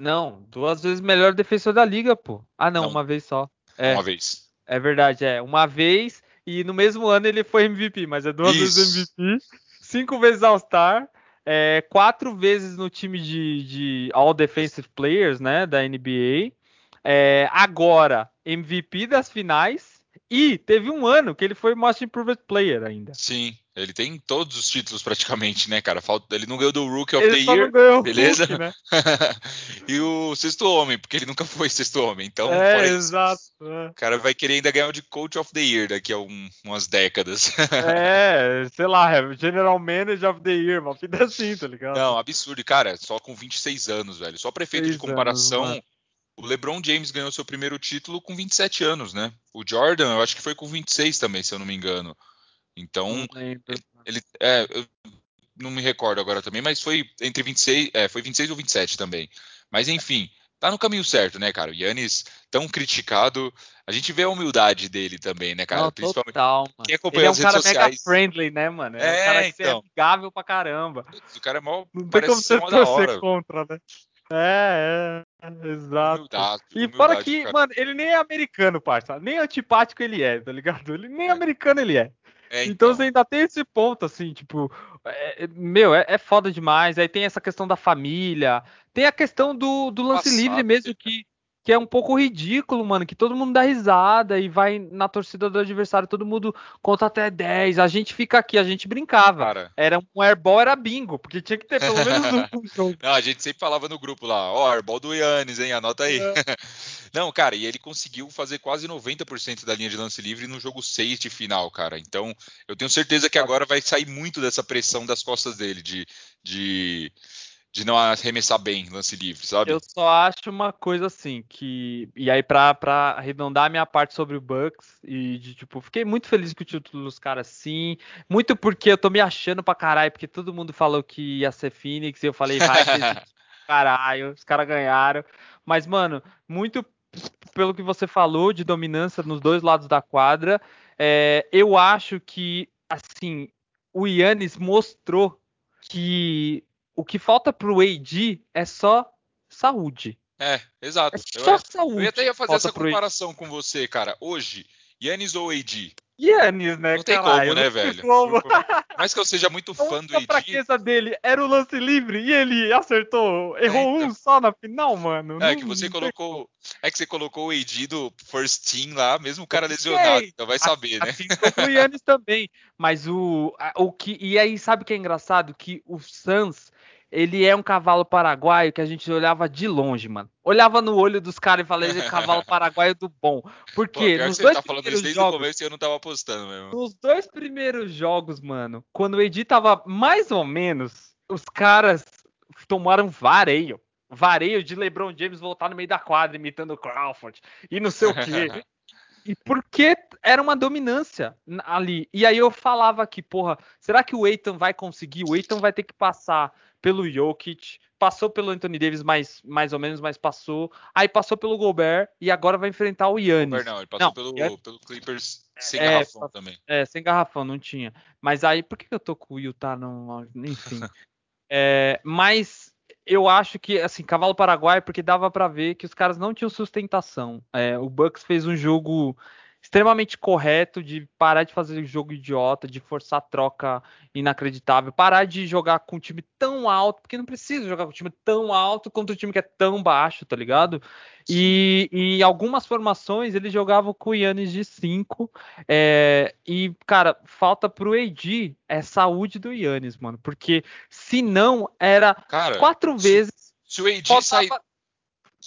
Não, duas vezes melhor defensor da liga, pô. Ah, não, não. uma vez só. É, uma vez. É verdade, é. Uma vez e no mesmo ano ele foi MVP, mas é duas Isso. vezes MVP, cinco vezes All-Star, é, quatro vezes no time de, de All Defensive Players, né, da NBA. É, agora, MVP das finais. E teve um ano que ele foi Most Improved Player ainda. Sim, ele tem todos os títulos praticamente, né, cara? Falta, ele não ganhou do Rookie of ele the Year, beleza? Hulk, né? <laughs> e o sexto homem, porque ele nunca foi sexto homem. Então, é, exato. É. O cara vai querer ainda ganhar o de Coach of the Year daqui a um, umas décadas. <laughs> é, sei lá, General Manager of the Year, uma vida assim, tá ligado? Não, absurdo. Cara, só com 26 anos, velho. Só prefeito de comparação. Anos, o LeBron James ganhou seu primeiro título com 27 anos, né? O Jordan, eu acho que foi com 26 também, se eu não me engano. Então, ele, é, eu não me recordo agora também, mas foi entre 26, é, foi 26 ou 27 também. Mas enfim, tá no caminho certo, né, cara? O Yannis, tão criticado, a gente vê a humildade dele também, né, cara? Não, Principalmente total, mano. quem acompanha ele é um cara sociais. mega friendly, né, mano? É, é um cara então. é amigável pra caramba. O cara é mal, não tem como você torcer contra, né? É, é, exato. Humildade, e fora que, cara. mano, ele nem é americano, parça. Nem antipático ele é, tá ligado? Ele nem é. americano ele é. é então. então. você ainda tem esse ponto, assim, tipo, é, é, meu, é, é, foda demais. Aí tem essa questão da família, tem a questão do, do lance Passado, livre mesmo, que que é um pouco ridículo, mano, que todo mundo dá risada e vai na torcida do adversário, todo mundo conta até 10. A gente fica aqui, a gente brincava. Cara. Era um airball, era bingo, porque tinha que ter pelo menos um. <laughs> Não, a gente sempre falava no grupo lá, ó, oh, airball do Yannis, hein, anota aí. É. <laughs> Não, cara, e ele conseguiu fazer quase 90% da linha de lance livre no jogo 6 de final, cara. Então, eu tenho certeza que agora vai sair muito dessa pressão das costas dele, de, de de não arremessar bem lance livre, sabe? Eu só acho uma coisa assim, que. E aí, pra, pra arredondar a minha parte sobre o Bucks, e de tipo, fiquei muito feliz com o título dos caras, sim. Muito porque eu tô me achando pra caralho, porque todo mundo falou que ia ser Phoenix, e eu falei, vai ser. <laughs> caralho, os caras ganharam. Mas, mano, muito pelo que você falou de dominância nos dois lados da quadra, é, eu acho que, assim, o Yannis mostrou que o que falta pro AD é só saúde. É, exato. É só eu, saúde. Eu até ia fazer essa comparação com você, cara. Hoje, Yannis ou AD? Yannis, né, Não tem caralho, como, né, velho? Como. Mas que eu seja muito <laughs> fã do A AD. fraqueza dele era o lance livre e ele acertou, errou então. um só na final, mano. É Não- que você colocou. É que você colocou o AD do First Team lá, mesmo o cara lesionado. Então vai saber, né? Assim o Yannis também. Mas o, a- o que. E aí, sabe o que é engraçado? Que o Suns, ele é um cavalo paraguaio que a gente olhava de longe, mano. Olhava no olho dos caras e falava, ele é cavalo <laughs> paraguaio do bom. Pô, Porque que nos dois tá primeiros jogos. eu não tava apostando mesmo. Nos dois primeiros jogos, mano, quando o Edi tava mais ou menos, os caras tomaram vareio. Vareio de LeBron James voltar no meio da quadra imitando o Crawford e não sei o quê. <laughs> E porque era uma dominância ali. E aí eu falava que, porra, será que o Eitan vai conseguir? O Eitan vai ter que passar pelo Jokic, passou pelo Anthony Davis mais, mais ou menos, mas passou. Aí passou pelo Gobert e agora vai enfrentar o Yannis. Não, ele passou Não, pelo, pelo Clippers sem É, garrafão também. É, sem garrafão, não tinha. Mas aí, por que eu tô com o Utah? Não, enfim. <laughs> É, mas eu acho que, assim, cavalo paraguai, porque dava pra ver que os caras não tinham sustentação. É, o Bucks fez um jogo extremamente correto de parar de fazer jogo idiota, de forçar troca inacreditável, parar de jogar com um time tão alto, porque não precisa jogar com um time tão alto contra um time que é tão baixo, tá ligado? E, e algumas formações eles jogavam com o Yannis de 5. e, cara, falta pro AD é saúde do Yannis, mano. Porque se não, era Cara, quatro se- vezes. se o sair.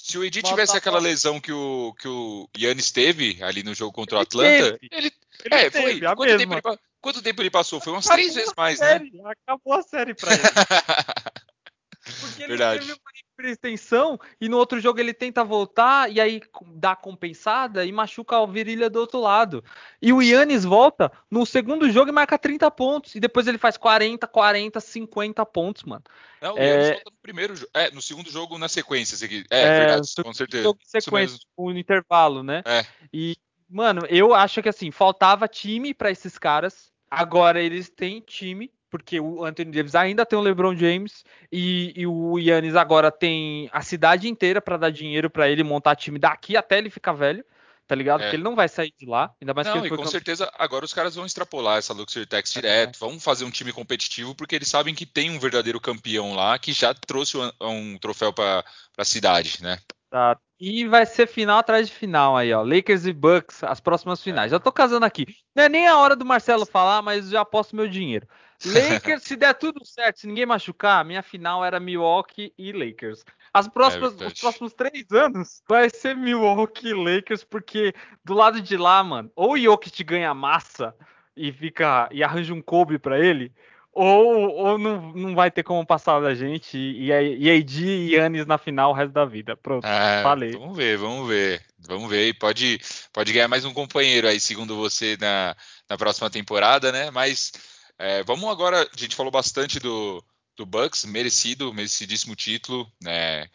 Se o Bota tivesse aquela lesão que o, que o Yannis teve ali no jogo contra o Ele Atlanta, teve. ele. Ele é, teve foi. a Quanto tempo, mesma. ele, pa- quanto tempo ele passou? Foi umas Acabou três vezes mais, né? série, Acabou a série pra ele. <laughs> Porque ele Verdade. teve uma hiperextensão e no outro jogo ele tenta voltar e aí dá compensada e machuca a virilha do outro lado. E o Yannis volta no segundo jogo e marca 30 pontos. E depois ele faz 40, 40, 50 pontos, mano. Não, o É. Yannis volta no primeiro jogo. É, no segundo jogo na sequência. É, É, verdade, com certeza. Jogo sequência, mesmo. tipo, intervalo, né? É. E, mano, eu acho que assim, faltava time pra esses caras. Agora eles têm time, porque o Anthony Davis ainda tem o LeBron James e, e o Yannis agora tem a cidade inteira pra dar dinheiro pra ele montar time daqui até ele ficar velho, tá ligado? É. Porque ele não vai sair de lá, ainda mais que Não, ele e foi com certeza agora os caras vão extrapolar essa Luxury Tax direto, vão fazer um time competitivo, porque eles sabem que tem um verdadeiro campeão lá que já trouxe um, um troféu para a cidade, né? Tá. E vai ser final atrás de final aí, ó. Lakers e Bucks, as próximas finais. Já tô casando aqui. Não é nem a hora do Marcelo falar, mas já aposto meu dinheiro. Lakers, se der tudo certo, se ninguém machucar, minha final era Milwaukee e Lakers. As próximas, verdade. os próximos três anos vai ser Milwaukee e Lakers, porque do lado de lá, mano, ou o Jokic ganha massa e fica e arranja um Kobe pra ele, ou, ou não, não vai ter como passar da gente e, e, e AD e Yannis na final o resto da vida. Pronto. É, Falei. Vamos ver, vamos ver. Vamos ver. E pode, pode ganhar mais um companheiro aí, segundo você, na, na próxima temporada, né? Mas é, vamos agora. A gente falou bastante do, do Bucks, merecido, merecidíssimo título, né?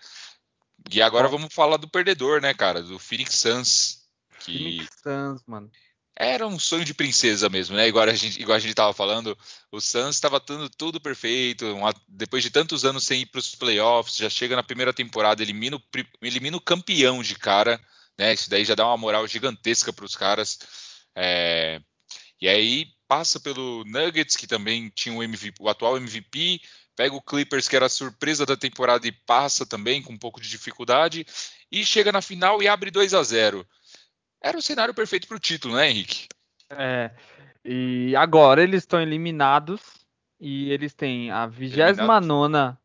E agora vamos falar do perdedor, né, cara? Do Phoenix Suns. Que Phoenix Suns, mano. era um sonho de princesa mesmo, né? Igual a gente, igual a gente tava falando, o Suns estava dando tudo perfeito. uma- depois de tantos anos sem ir para os playoffs, já chega na primeira temporada, elimina o, elimina o campeão de cara, né? Isso daí já dá uma moral gigantesca para os caras. É, e aí passa pelo Nuggets, que também tinha o, MVP, o atual MVP, pega o Clippers, que era a surpresa da temporada, e passa também com um pouco de dificuldade, e chega na final e abre 2 a 0 Era o cenário perfeito para o título, né, Henrique? É. E agora eles estão eliminados e eles têm a 29 Eliminados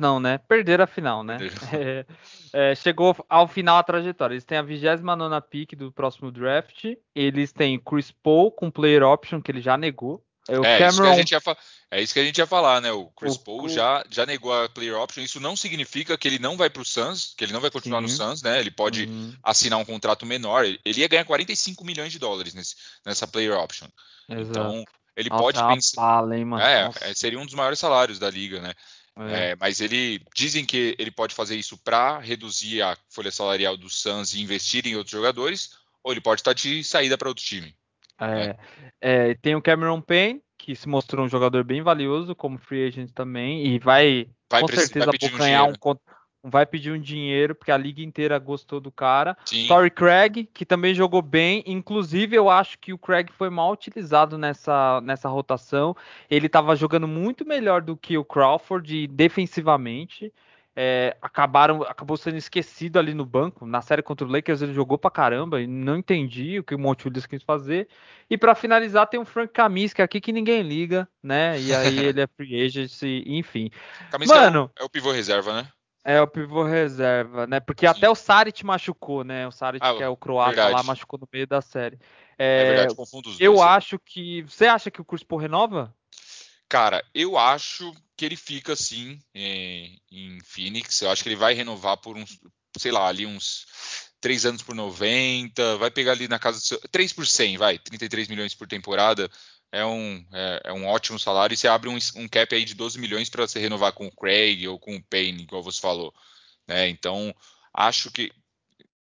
não, né? Perderam a final, né? <laughs> É, é, chegou ao final a trajetória. Eles têm a 29 pick do próximo draft. Eles têm Chris Paul com player option, que ele já negou. É, o É, isso que a Cameron gente ia fa- é isso que a gente ia falar, né? O Chris O- Paul o- já, já negou a player option. Isso não significa que ele não vai para o Suns, que ele não vai continuar no Sim. Suns, né? Ele pode Uhum, assinar um contrato menor. Ele ia ganhar 45 milhões de dólares nesse- nessa player option. exato. Então, ele Nossa, pode é pensar. bala, hein, mano? É, é, seria um dos maiores salários da liga, né? É. É, mas ele dizem que ele pode fazer isso para reduzir a folha salarial do Suns e investir em outros jogadores, ou ele pode estar de saída para outro time. É, é, tem o Cameron Payne, que se mostrou um jogador bem valioso como free agent também, e vai, vai com certeza abocanhar um, um, vai pedir um dinheiro, porque a liga inteira gostou do cara. Sim. Torrey Craig, que também jogou bem, inclusive eu acho que o Craig foi mal utilizado nessa, nessa rotação. Ele estava jogando muito melhor do que o Crawford defensivamente. É, acabaram, acabou sendo esquecido ali no banco. Na série contra o Lakers ele jogou pra caramba e não entendi o que o Monte Williams quis fazer. E para finalizar tem o Frank Kaminsky aqui que ninguém liga, né? E aí <laughs> ele é free agent, enfim. Kaminsky Mano, é, o, é o pivô reserva, né? É o pivô reserva, né? Porque Sim. até o Saric machucou, né? O Saric, ah, que é o croata verdade. lá, machucou no meio da série. É, é verdade, confundo os Eu dois, acho que. Você acha que o Chris Paul renova? Cara, eu acho que ele fica assim em, em Phoenix. Eu acho que ele vai renovar por uns, sei lá, ali uns 3 anos por 90. Vai pegar ali na casa do 3 por 100, vai. 33 milhões por temporada é um, é, é, um ótimo salário e você abre um, um cap aí de 12 milhões para você renovar com o Craig ou com o Payne, igual você falou. Né? Então, acho que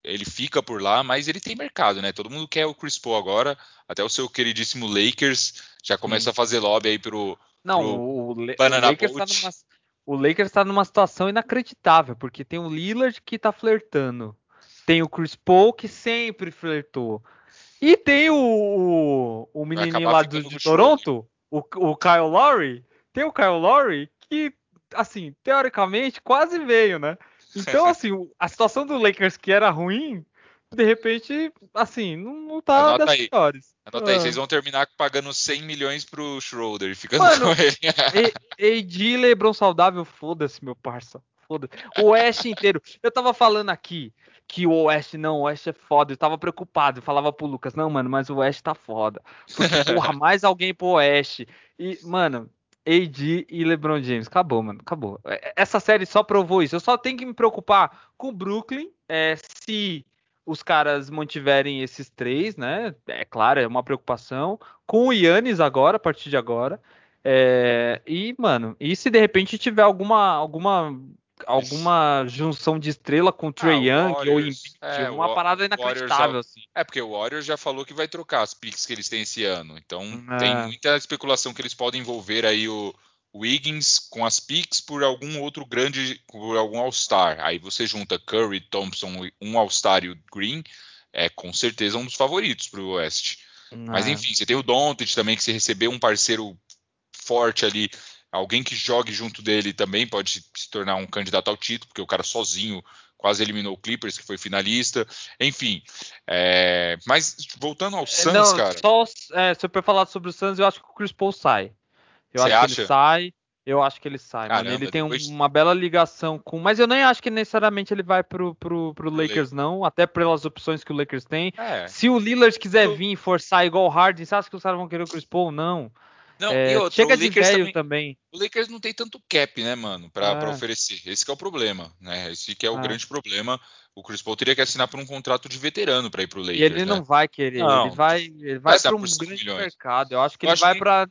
ele fica por lá, mas ele tem mercado, né? Todo mundo quer o Chris Paul agora, até o seu queridíssimo Lakers já começa Sim. a fazer lobby aí pro, Não, pro o, o, Banana o Lakers tá numa, o Lakers está numa situação inacreditável, porque tem o Lillard que tá flertando, tem o Chris Paul que sempre flertou, e tem o, o, o menininho lá do, de Toronto, o, o Kyle Lowry. Tem o Kyle Lowry que, assim, teoricamente quase veio, né? Então, <laughs> assim, a situação do Lakers que era ruim, de repente, assim, não, não tá Anota das aí. piores. Anota ah. aí, vocês vão terminar pagando 100 milhões pro Schroeder e ficando Mano, com ele. AD LeBron saudável, foda-se, meu parça. Foda-se. O Oeste inteiro. Eu tava falando aqui que o Oeste não, o Oeste é foda. Eu tava preocupado. Eu falava pro Lucas, não, mano, mas o Oeste tá foda. Porque, <laughs> porra, mais alguém pro Oeste. E, mano, AD e LeBron James. Acabou, mano. Acabou. É, essa série só provou isso. Eu só tenho que me preocupar com o Brooklyn. É, se os caras mantiverem esses três, né? É claro, é uma preocupação. Com o Yannis agora, a partir de agora. É, e, mano, e se de repente tiver alguma, alguma alguma junção de estrela com o ah, Trey ah, Young ou Embiid, é, uma o, parada inacreditável. assim. É, porque o Warriors já falou que vai trocar as picks que eles têm esse ano. Então é. tem muita especulação que eles podem envolver aí o Wiggins com as picks por algum outro grande, por algum All-Star. Aí você junta Curry, Thompson, um All-Star e o Green, é com certeza um dos favoritos para o Oeste. Mas é. enfim, você tem o Doncic também, que se receber um parceiro forte ali Alguém que jogue junto dele também pode se tornar um candidato ao título, porque o cara sozinho quase eliminou o Clippers, que foi finalista. Enfim, é... mas voltando ao é, Suns, Não, cara. Só, é, se eu falar sobre o Suns, eu acho que o Chris Paul sai. Eu Você acho acha? que ele sai. Eu acho que ele sai, Caramba, mano. Ele tem depois... uma bela ligação com. Mas eu nem acho que necessariamente ele vai pro, pro, pro Lakers, não. Até pelas opções que o Lakers tem. É. Se o Lillard quiser vir e forçar igual o Harden, você acha que os caras vão querer o Chris Paul? Não. Não, é, e outro, chega de velho também, também, O Lakers não tem tanto cap, né, mano, para ah. oferecer. Esse é o problema, né? Esse que é o ah. grande problema. O Chris Paul teria que assinar por um contrato de veterano para ir pro Lakers. E ele né? não vai querer, não. ele vai, ele vai, para um grande milhões. mercado. Eu acho que eu ele acho vai que... para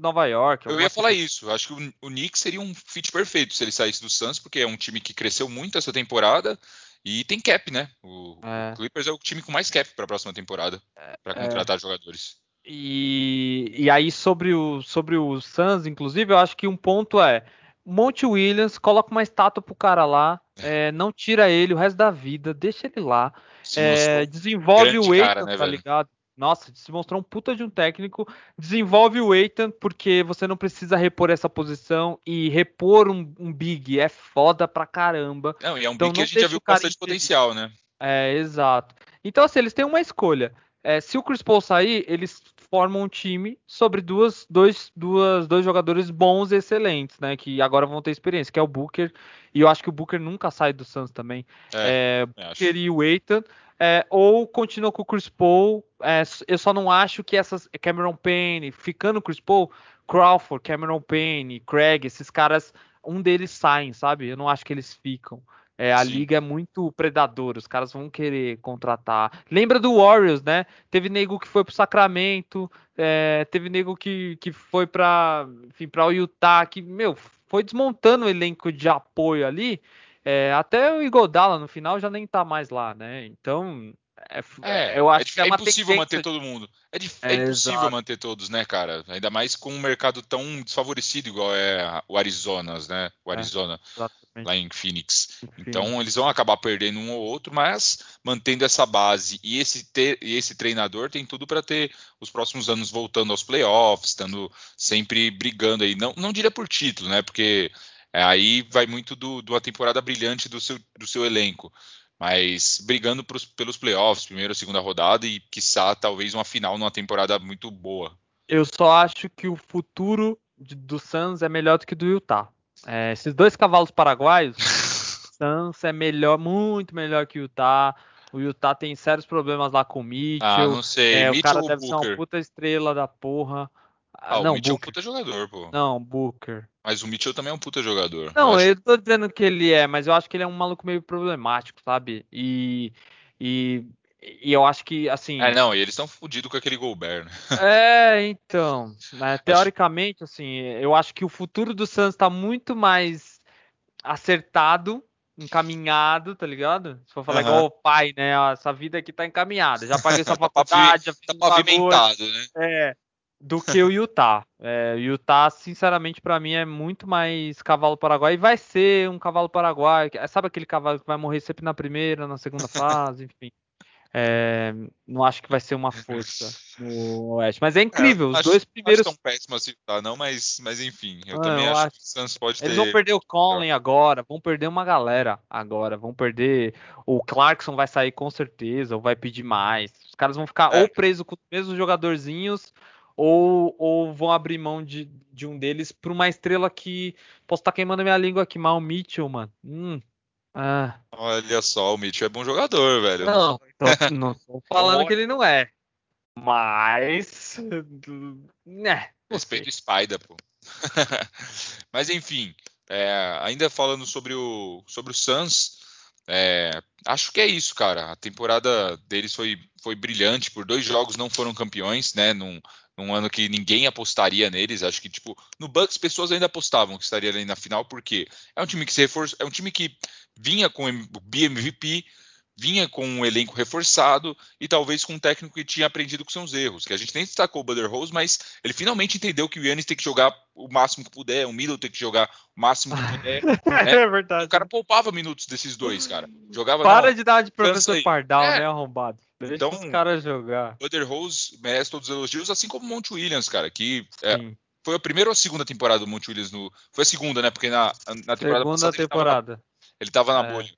Nova York. Eu ia falar coisa. isso. Eu acho que o, o Knicks seria um fit perfeito se ele saísse do Suns, porque é um time que cresceu muito essa temporada. E tem cap, né? O, é. o Clippers é o time com mais cap para a próxima temporada para é. contratar é. jogadores. E, e aí sobre o, sobre o Suns, inclusive, eu acho que um ponto é Monte Williams, coloca uma estátua pro cara lá, é, não tira ele o resto da vida, deixa ele lá, é, desenvolve o Eitan, né, tá velho? ligado? Nossa, se mostrou um puta de um técnico. Desenvolve o Eitan, porque você não precisa repor essa posição. E repor um, um Big é foda pra caramba. Não, e é um então, Big que a gente já viu com bastante potencial, né? É, exato. Então, assim, eles têm uma escolha. É, se o Chris Paul sair, eles formam um time sobre duas, dois, duas, dois jogadores bons e excelentes, né? Que agora vão ter experiência, que é o Booker. E eu acho que o Booker nunca sai do Suns também. É, é Booker acho. e o Aiton. É, ou continua com o Chris Paul. É, eu só não acho que essas. Cameron Payne, ficando Chris Paul, Crawford, Cameron Payne, Craig, esses caras, um deles saem, sabe? Eu não acho que eles ficam. É, a Sim. liga é muito predadora, os caras vão querer contratar. Lembra do Warriors, né? Teve nego que foi pro Sacramento, é, teve nego que, que foi para enfim, para o Utah, que, meu, foi desmontando o elenco de apoio ali. É, até o Igodala no final já nem tá mais lá, né? Então, é, é, eu acho é, que é, é impossível manter todo mundo. É, é, é impossível exato. manter todos, né, cara? Ainda mais com um mercado tão desfavorecido igual é o Arizona, né? O é, Arizona lá em Phoenix. Então eles vão acabar perdendo um ou outro, mas mantendo essa base e esse, ter, e esse treinador tem tudo para ter os próximos anos voltando aos playoffs, estando sempre brigando aí. Não, não diria por título, né? Porque aí vai muito do, de uma temporada brilhante do seu, do seu elenco mas brigando pros, pelos playoffs, primeira, segunda rodada e, quiçá, talvez uma final numa temporada muito boa. Eu só acho que o futuro de, do Suns é melhor do que do Utah. É, esses dois cavalos paraguaios, <laughs> Suns é melhor, muito melhor que o Utah. O Utah tem sérios problemas lá com o Mitchell. Ah, não sei. É, o cara deve Booker? ser uma puta estrela da porra. Ah, não, o Mitchell Booker. é um puta jogador, pô. Não, Booker. Mas o Mitchell também é um puta jogador. Não, eu, eu tô dizendo que ele é, mas eu acho que ele é um maluco meio problemático, sabe? E. E, e eu acho que, assim. É, não, e eles estão fodidos com aquele Gobert, né? <laughs> É, então. Né, teoricamente, assim, eu acho que o futuro do Suns tá muito mais acertado, encaminhado, tá ligado? Se for falar uhum. igual o pai, né? Essa vida aqui tá encaminhada. Já paguei sua <laughs> tá faculdade, já fiz tá pavimentado, né? É do que o Utah. É, o Utah, sinceramente, para mim é muito mais cavalo paraguai e vai ser um cavalo paraguai. Sabe aquele cavalo que vai morrer sempre na primeira, na segunda <laughs> fase, enfim. É, não acho que vai ser uma força no Oeste. Mas é incrível, é, os acho, dois primeiros. Não tão péssimo assim, tá? Não, mas, mas enfim, eu ah, também eu acho, acho, que o Suns pode Eles ter. Eles vão perder o Conley agora, vão perder uma galera agora, vão perder. O Clarkson vai sair com certeza, ou vai pedir mais. Os caras vão ficar é. ou presos com os mesmos jogadorzinhos, ou, ou vão abrir mão de, de um deles para uma estrela que. Posso estar tá queimando minha língua aqui, mal Mitchell, mano. Hum. Ah. Olha só, o Mitchell é bom jogador, velho. Não, tô, <laughs> não tô falando que ele não é. Mas. Né. Respeito o Spider, pô. <laughs> Mas enfim, é, ainda falando sobre o, sobre o Suns, é, acho que é isso, cara. A temporada deles foi, foi brilhante. Por dois jogos não foram campeões, né? Num, num ano que ninguém apostaria neles. Acho que, tipo, no Bucks pessoas ainda apostavam que estaria ali na final, porque é um time que se reforça, é um time que vinha com o BMVP, vinha com um elenco reforçado e talvez com um técnico que tinha aprendido com seus erros. Que a gente nem destacou o Butter Rose, mas ele finalmente entendeu que o Yannis tem que jogar o máximo que puder, o Middle tem que jogar o máximo que puder. <laughs> Né? é verdade. O cara poupava minutos desses dois, cara. Jogava Para não, de dar de professor Pardal, é. né, arrombado. Deixa então, os caras jogar. Butter Rose merece todos os elogios, assim como o Monte Williams, cara, que é, foi a primeira ou a segunda temporada do Monte Williams no. Foi a segunda, né? Porque na, na temporada segunda passada temporada. Ele tava na, ele tava na é. bolha.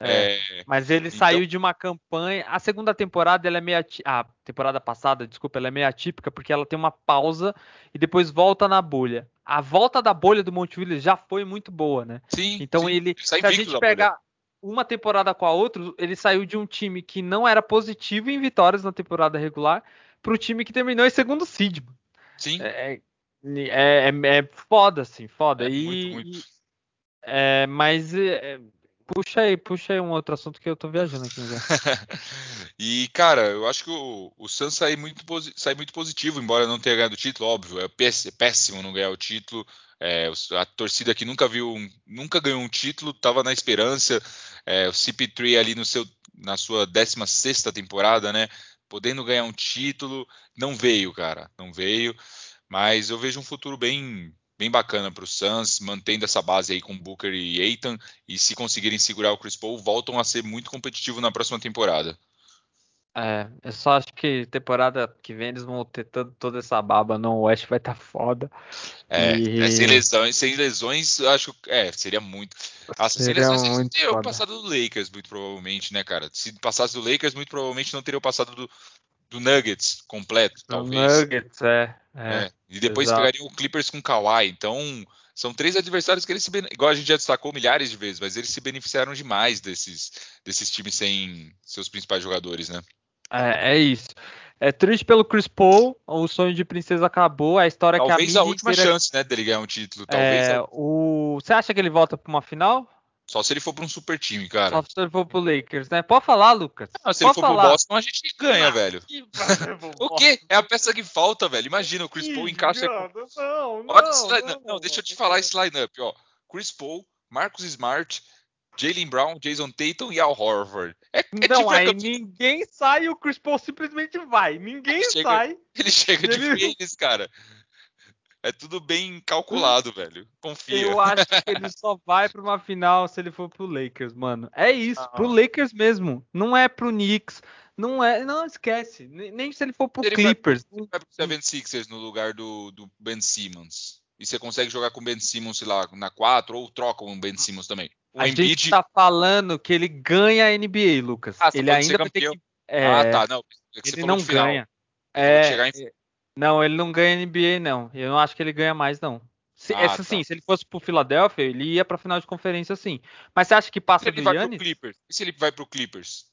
É, é, mas ele então... saiu de uma campanha. A segunda temporada ela é meio a temporada passada, desculpa, ela é meio atípica porque ela tem uma pausa e depois volta na bolha. A volta da bolha do Monte Williams já foi muito boa, né? Sim. Então sim. ele, se a gente pegar uma temporada com a outra, ele saiu de um time que não era positivo em vitórias na temporada regular para o time que terminou em segundo seed. Sim. É, é, é, é foda, assim, foda. É, e, muito, muito. É, mas é, Puxa aí, puxa aí um outro assunto que eu tô viajando aqui <laughs> e, cara, eu acho que o, o Suns sai muito, sai muito positivo, embora não tenha ganhado o título, óbvio. É péssimo não ganhar o título. É, a torcida que nunca viu, nunca ganhou um título, tava na esperança. É, o CP3 ali no seu, na sua 16 temporada, né? Podendo ganhar um título, não veio, cara, não veio. Mas eu vejo um futuro bem, bem bacana para o Suns, mantendo essa base aí com Booker e Aiton, e se conseguirem segurar o Chris Paul, voltam a ser muito competitivo na próxima temporada. É, eu só acho que temporada que vem eles vão ter todo, toda essa baba no West vai estar tá foda. É, e... é, sem lesões, sem lesões, acho que é, seria muito. Nossa, seria sem lesões muito teriam passado do Lakers, muito provavelmente, né, cara? Se passasse do Lakers, muito provavelmente não teriam passado do, do Nuggets completo, talvez. Nuggets, é. é, é. E depois exato. pegariam o Clippers com Kawhi. Então, são três adversários que eles se igual a gente já destacou milhares de vezes, mas eles se beneficiaram demais desses, desses times sem seus principais jogadores, né? É, é isso. É triste pelo Chris Paul, o sonho de princesa acabou, a história talvez que a Talvez a última inteira... chance, né, dele ganhar um título, talvez. É, a... o... Você acha que ele volta para uma final? Só se ele for pra um super time, cara. Só se ele for pro Lakers, né? Pode falar, Lucas. Não, se Pode ele for falar. pro Boston, a gente ganha, Ah, velho. <laughs> que O quê? É a peça que falta, velho. Imagina, o Chris Paul encaixa. Não, não, Olha esse line- não, deixa eu te falar esse lineup, ó. Chris Paul, Marcus Smart, Jalen Brown, Jason Tatum e Al Horford. É, é Não, tipo, é aí camp- ninguém sai e o Chris Paul simplesmente vai. Ninguém Chega- sai. <laughs> ele chega de ele- agents, cara. É tudo bem <laughs> calculado, velho. Confia. Eu acho que <laughs> ele só vai pra uma final se ele for pro Lakers, mano. É isso, Não. pro Lakers mesmo. Não é pro Knicks. Não é. Não, esquece. Nem se ele for pro Ele vai- Clippers. vai pro 76ers no lugar do, do Ben Simmons. E você consegue jogar com o Ben Simmons, sei lá, na 4 ou troca com o Ben Simmons também. O A Embiid. gente tá falando que ele ganha a NBA, Lucas. Ah, ele ainda vai ter que. É, Ah, tá. Não. é ele não ganha. É, chegar em- Não, ele não ganha NBA, não. Eu não acho que ele ganha mais, não. Se, Ah, essa, tá. sim, se ele fosse pro Philadelphia, ele ia pra final de conferência, sim. Mas você acha que passa ele do vai pro Yannis? Clippers. E se ele vai pro Clippers?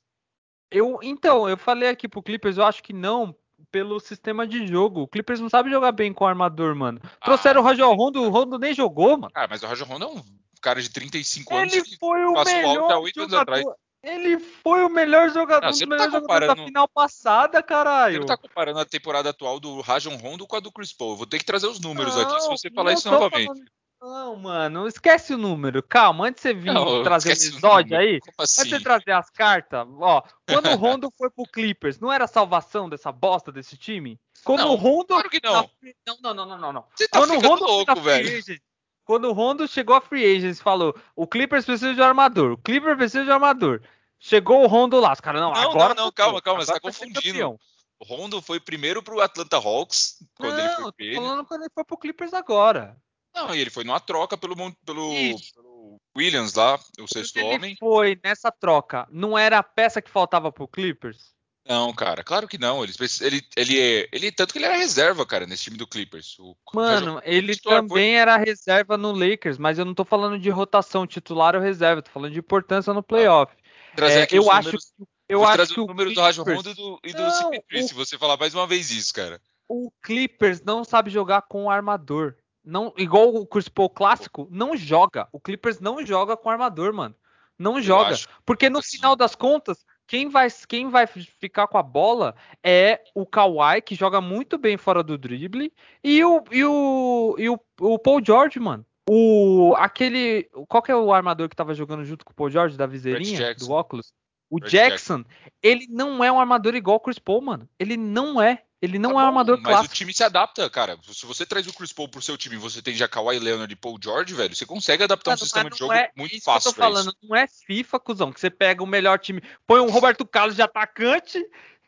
Eu, então, eu falei aqui pro Clippers, eu acho que não, pelo sistema de jogo. O Clippers não sabe jogar bem com o armador, mano. Trouxeram Ah, o Rajon Rondo, o Rondo nem jogou, mano. Ah, mas o Rajon Rondo é um cara de 35 anos Ele foi o melhor oito anos jogador. Ele foi o melhor jogador, Não, você não tá jogadores da comparando- final passada, Você caralho. não tá comparando a temporada atual do Rajon Rondo com a do Chris Paul. Eu vou ter que trazer os números aqui se Não, você falar não isso novamente. falando- Não, mano, esquece o número. Calma, antes de você vir Não, trazer o episódio número. aí, Como antes de assim? você trazer as cartas, ó, quando o <laughs> Rondo foi pro Clippers, não era a salvação dessa bosta desse time? Quando Não, o Rondo. claro que não. Não, não, não, não, não, não. Você tá Quando o ficando Rondo louco, velho. quando o Rondo chegou a free agents e falou: o Clippers precisa de um armador, o Clippers precisa de um armador. Chegou o Rondo lá, os caras, não, Não, agora. não, não, calma, calma, você tá ser confundindo. O Rondo foi primeiro pro Atlanta Hawks, quando ele Não, foi tô pra ele. falando quando ele foi pro Clippers agora. Não, e ele foi numa troca pelo, pelo, pelo Williams lá, o sexto ele homem. foi nessa troca, não era a peça que faltava pro Clippers? Não, cara, claro que não. Ele, ele, ele, é- ele, tanto que ele era reserva, cara, nesse time do Clippers. O Mano, ele também era reserva no Lakers, mas eu não tô falando de rotação titular ou reserva, tô falando de importância no playoff. Trazer É, eu acho, números, eu vou acho trazer que o números do Rajon Rondo e do, e do Não, CP3, o- se você falar mais uma vez isso, cara. o Clippers não sabe jogar com o armador. Não, igual o Chris Paul clássico, não joga. O Clippers não joga com armador, mano. Não joga. acho Porque no assim. final das contas, quem vai, quem vai ficar com a bola é o Kawhi, que joga muito bem fora do drible, e o, e o, e o, o Paul George, mano. O, aquele. Qual que é o armador que tava jogando junto com o Paul George, da viseirinha, Jackson. do óculos? O Red Jackson, ele não é um armador igual o Chris Paul, mano. Ele não é. Ele não Tá é um armador mas clássico. o time se adapta, cara. Se você traz o Chris Paul pro seu time você tem já Kawhi Leonard e Paul George, velho, você consegue adaptar um sistema mas de jogo é muito isso fácil que eu tô falando, isso. não é FIFA, cuzão, que você pega o melhor time, põe um Roberto Carlos de atacante,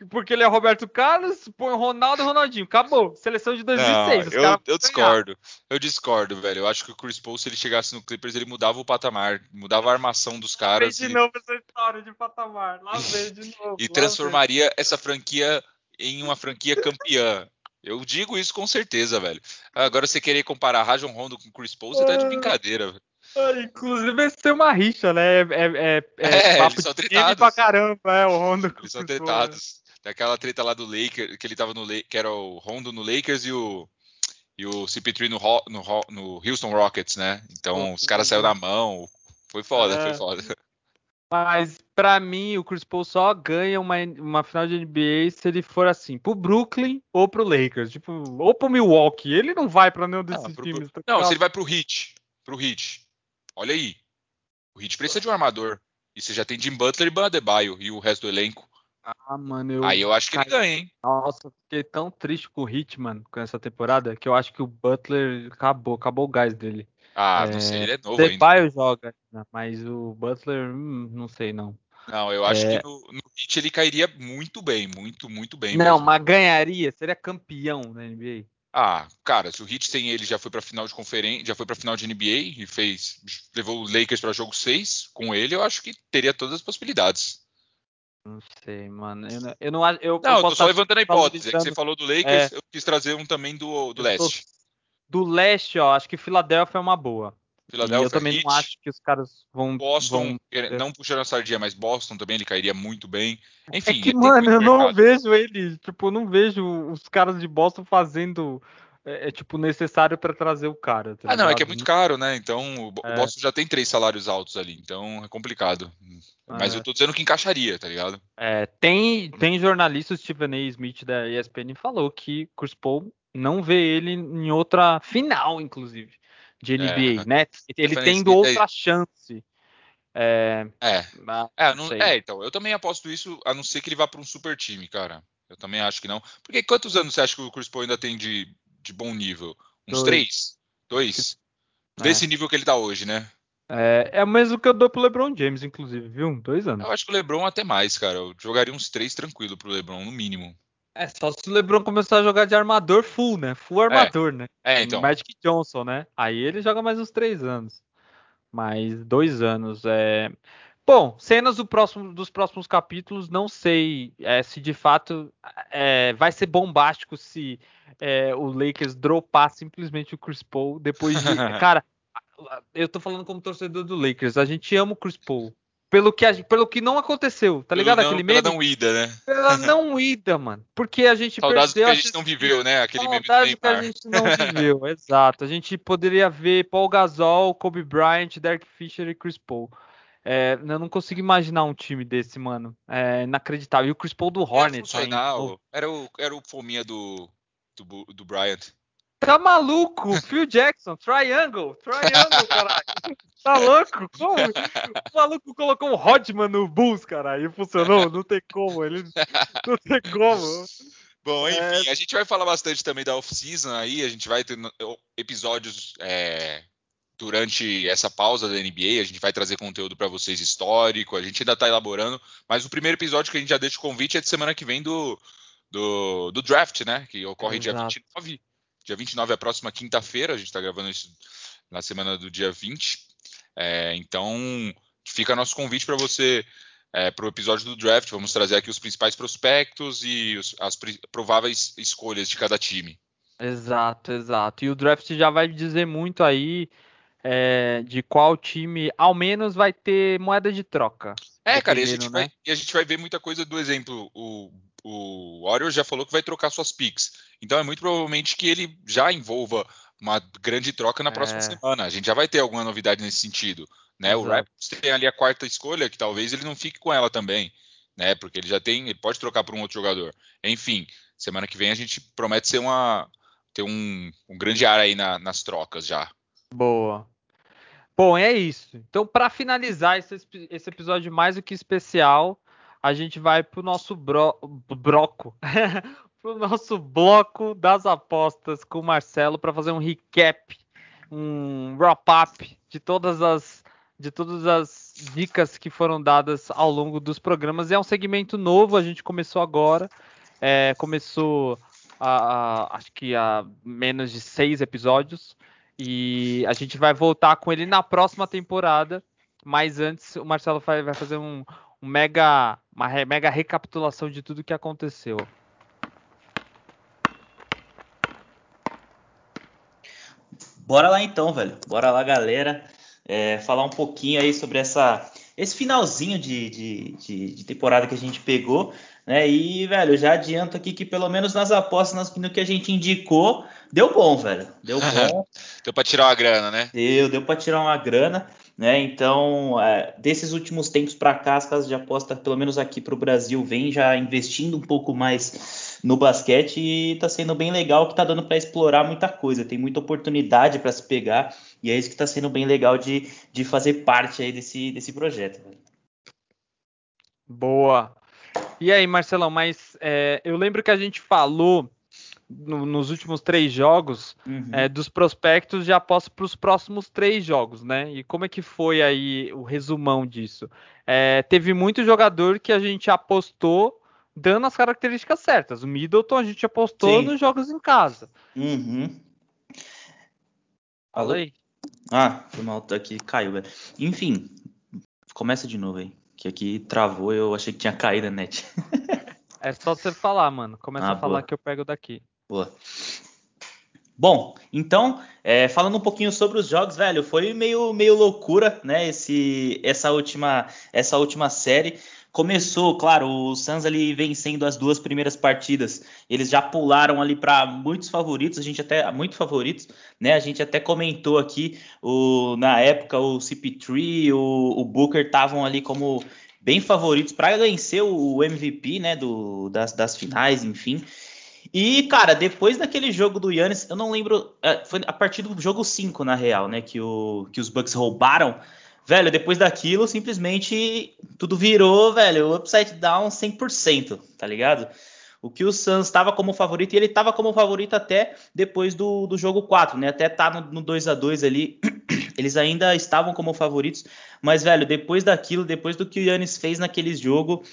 porque ele é Roberto Carlos, põe o Ronaldo e o Ronaldinho. Acabou. Seleção de 2006. Não, eu, caras eu discordo. Eu discordo, velho. Eu acho que o Chris Paul, se ele chegasse no Clippers, ele mudava o patamar, mudava a armação dos Lá vem caras de e, novo essa história de patamar. Lá vem de <laughs> novo. e transformaria essa franquia em uma franquia campeã. Eu digo isso com certeza, velho. Agora você querer comparar Rajon Rondo com Chris Paul, você tá de Ah. brincadeira. velho. vem. Ah, Inclusive, esse tem uma rixa, né? É, é, é, É, papo eles são tretados. pra caramba, é o Rondo. Eles são tretados. Tem aquela treta lá do Lakers, que ele tava no que era o Rondo no Lakers e o e o CP3 no, no, no Houston Rockets, né? Então os caras saíram na mão. Foi foda, É. foi foda. Mas pra mim, o Chris Paul só ganha uma, uma final de NBA se ele for assim, pro Brooklyn ou pro Lakers, tipo, ou pro Milwaukee. Ele não vai pra nenhum desses Não, pro- times. Não, ligado? se ele vai pro Heat, pro Heat. Olha aí. O Heat precisa de um armador. E você já tem Jim Butler e Ban Adebayo e o resto do elenco. Ah, mano, eu, Aí eu acho que ele ganha, hein? nossa, fiquei tão triste com o Heat, mano, com essa temporada, que eu acho que o Butler acabou, acabou o gás dele. Ah, É, não sei, ele é novo ainda. Debaio joga, né, mas o Butler, hum, não sei não. Não, eu acho É. que no, no Heat ele cairia muito bem, muito, muito bem. não, mesmo. mas ganharia, seria campeão na NBA. Ah, cara, se o Heat tem ele, já foi pra final de conferência, já foi pra final de NBA e fez, levou o Lakers pra jogo 6 com ele, eu acho que teria todas as possibilidades. Não sei, mano. Eu não, eu não. Eu, Não, eu tô só estar levantando a hipótese. É que você falou do Lakers, eu quis trazer um também do, do Eu tô- leste. Do leste, ó, acho que Filadélfia é uma boa. Philadelphia, eu também Heat, não acho que os caras vão. Boston, vão- quer- não puxando a sardinha, mas Boston também ele cairia muito bem. Enfim, É que, mano, eu não vejo ele. Tipo, eu não vejo os caras de Boston fazendo é, é tipo necessário para trazer o cara. Tá ah, não, é que é muito caro, né? Então o, é. Boston já tem três salários altos ali, então é complicado. Mas é. eu tô dizendo que encaixaria, tá ligado? É, tem, tem jornalista, o Stephen A. Smith da ESPN falou que Chris Paul não vê ele em outra final, inclusive, de NBA, é. né? Ele tendo outra chance. É, é. É, não, é, então, eu também aposto isso, a não ser que ele vá para um super time, cara. Eu também acho que não. Porque quantos anos você acha que o Chris Paul ainda tem de, de bom nível? Uns Dois. três? Dois? É. Desse nível que ele tá hoje, né? É, é o mesmo que eu dou pro LeBron James, inclusive, viu? Dois anos. Eu acho que o LeBron até mais, cara. Eu jogaria uns três tranquilo pro LeBron, no mínimo. É, só se o LeBron começar a jogar de armador full, né? Full armador, é. né? É, então. Magic Johnson, né? Aí ele joga mais uns três anos mas dois anos. É... Bom, cenas do próximo, dos próximos capítulos, não sei é, se de fato é, vai ser bombástico se é, o Lakers dropar simplesmente o Chris Paul depois de. <laughs> cara, eu tô falando como torcedor do Lakers, a gente ama o Chris Paul. Pelo que, a, pelo que não aconteceu, tá ligado? Pelo Aquele não, meme. Pela não ida, né? Pela não ida, mano. Porque a gente Saudades perdeu. que a gente não viveu, né? Aquele meme do que a gente não viveu, <laughs> exato. A gente poderia ver Paul Gasol, Kobe Bryant, Derek Fisher e Chris Paul. É, eu não consigo imaginar um time desse, mano. É inacreditável. E o Chris Paul do Hornets. Era, era, o, era o fominha do, do, do Bryant. Tá maluco? <laughs> Phil Jackson, Triangle, Triangle, caralho. Tá louco? Como? O maluco colocou um Rodman no Bulls, caralho, e funcionou? Não tem como, ele não tem como. Bom, enfim, é... a gente vai falar bastante também da off-season aí, a gente vai ter episódios é, durante essa pausa da NBA, a gente vai trazer conteúdo para vocês histórico, a gente ainda tá elaborando, mas o primeiro episódio que a gente já deixa o convite é de semana que vem do, do, do draft, né, que ocorre Exato. dia 29 Dia 29 é a próxima quinta-feira, a gente está gravando isso na semana do dia 20. É, então, fica nosso convite para você é, para o episódio do draft. Vamos trazer aqui os principais prospectos e os, as prováveis escolhas de cada time. Exato, exato. E o draft já vai dizer muito aí é, de qual time, ao menos, vai ter moeda de troca. É, cara, e a, gente né? vai, e a gente vai ver muita coisa do exemplo. O o Warriors já falou que vai trocar suas picks. Então é muito provavelmente que ele já envolva uma grande troca na próxima é. semana. A gente já vai ter alguma novidade nesse sentido. Né? O Raptors tem ali a quarta escolha, que talvez ele não fique com ela também. Né? Porque ele já tem, ele pode trocar por um outro jogador. Enfim, semana que vem a gente promete ser uma ter um, um grande ar aí na, nas trocas já. Boa. Bom, é isso. Então, para finalizar esse, esse episódio mais do que especial, a gente vai pro nosso bro, broco, <laughs> pro nosso bloco das apostas com o Marcelo para fazer um recap, um wrap-up de todas as de todas as dicas que foram dadas ao longo dos programas. É um segmento novo, a gente começou agora, é, começou a, a, acho que há menos de seis episódios e a gente vai voltar com ele na próxima temporada. Mas antes o Marcelo vai, fazer um, um mega, uma mega recapitulação de tudo que aconteceu. Bora lá então, velho. Bora lá, galera. É, falar um pouquinho aí sobre essa, esse finalzinho de, de, de, de, temporada que a gente pegou. Né? E, velho, já adianto aqui que pelo menos nas apostas, no que a gente indicou, deu bom, velho. Deu <laughs> bom. deu para tirar uma grana, né? Deu, deu para tirar uma grana. Né? Então, é, desses últimos tempos para cá, as casas de aposta, pelo menos aqui para o Brasil, vem já investindo um pouco mais no basquete e está sendo bem legal que está dando para explorar muita coisa. Tem muita oportunidade para se pegar e é isso que está sendo bem legal de, de fazer parte aí desse, desse projeto. Boa. E aí, Marcelão, mas é, eu lembro que a gente falou no, nos últimos três jogos uhum. é, dos prospectos de aposta para os próximos três jogos, né? E como é que foi aí o resumão disso? É, teve muito jogador que a gente apostou dando as características certas. O Middleton a gente apostou Sim. nos jogos em casa. Uhum. Aí. Ah, foi mal, aqui caiu, velho. Enfim, começa de novo aí. Que aqui travou, eu achei que tinha caído a net. <laughs> é só você falar, mano. Começa ah, a falar boa. que eu pego daqui. Boa. Bom, então, é, falando um pouquinho sobre os jogos, velho, foi meio, meio loucura, né? Esse, essa, última, essa última série. Começou, claro, o Suns ali vencendo as duas primeiras partidas. Eles já pularam ali para muitos favoritos, a gente até muito favoritos, né? A gente até comentou aqui o na época o CP3, o, o Booker estavam ali como bem favoritos para vencer o MVP, né, do, das, das finais, enfim. E, cara, depois daquele jogo do Yannis, eu não lembro. É, foi a partir do jogo 5, na real, né? Que, o, que os Bucks roubaram. Velho, depois daquilo, simplesmente tudo virou, velho, upside down 100%, tá ligado? O que o Suns estava como favorito, e ele estava como favorito até depois do, do jogo 4, né? Até tá no, no 2 a 2 ali, <clears throat> eles ainda estavam como favoritos, mas, velho, depois daquilo, depois do que o Yannis fez naquele jogo,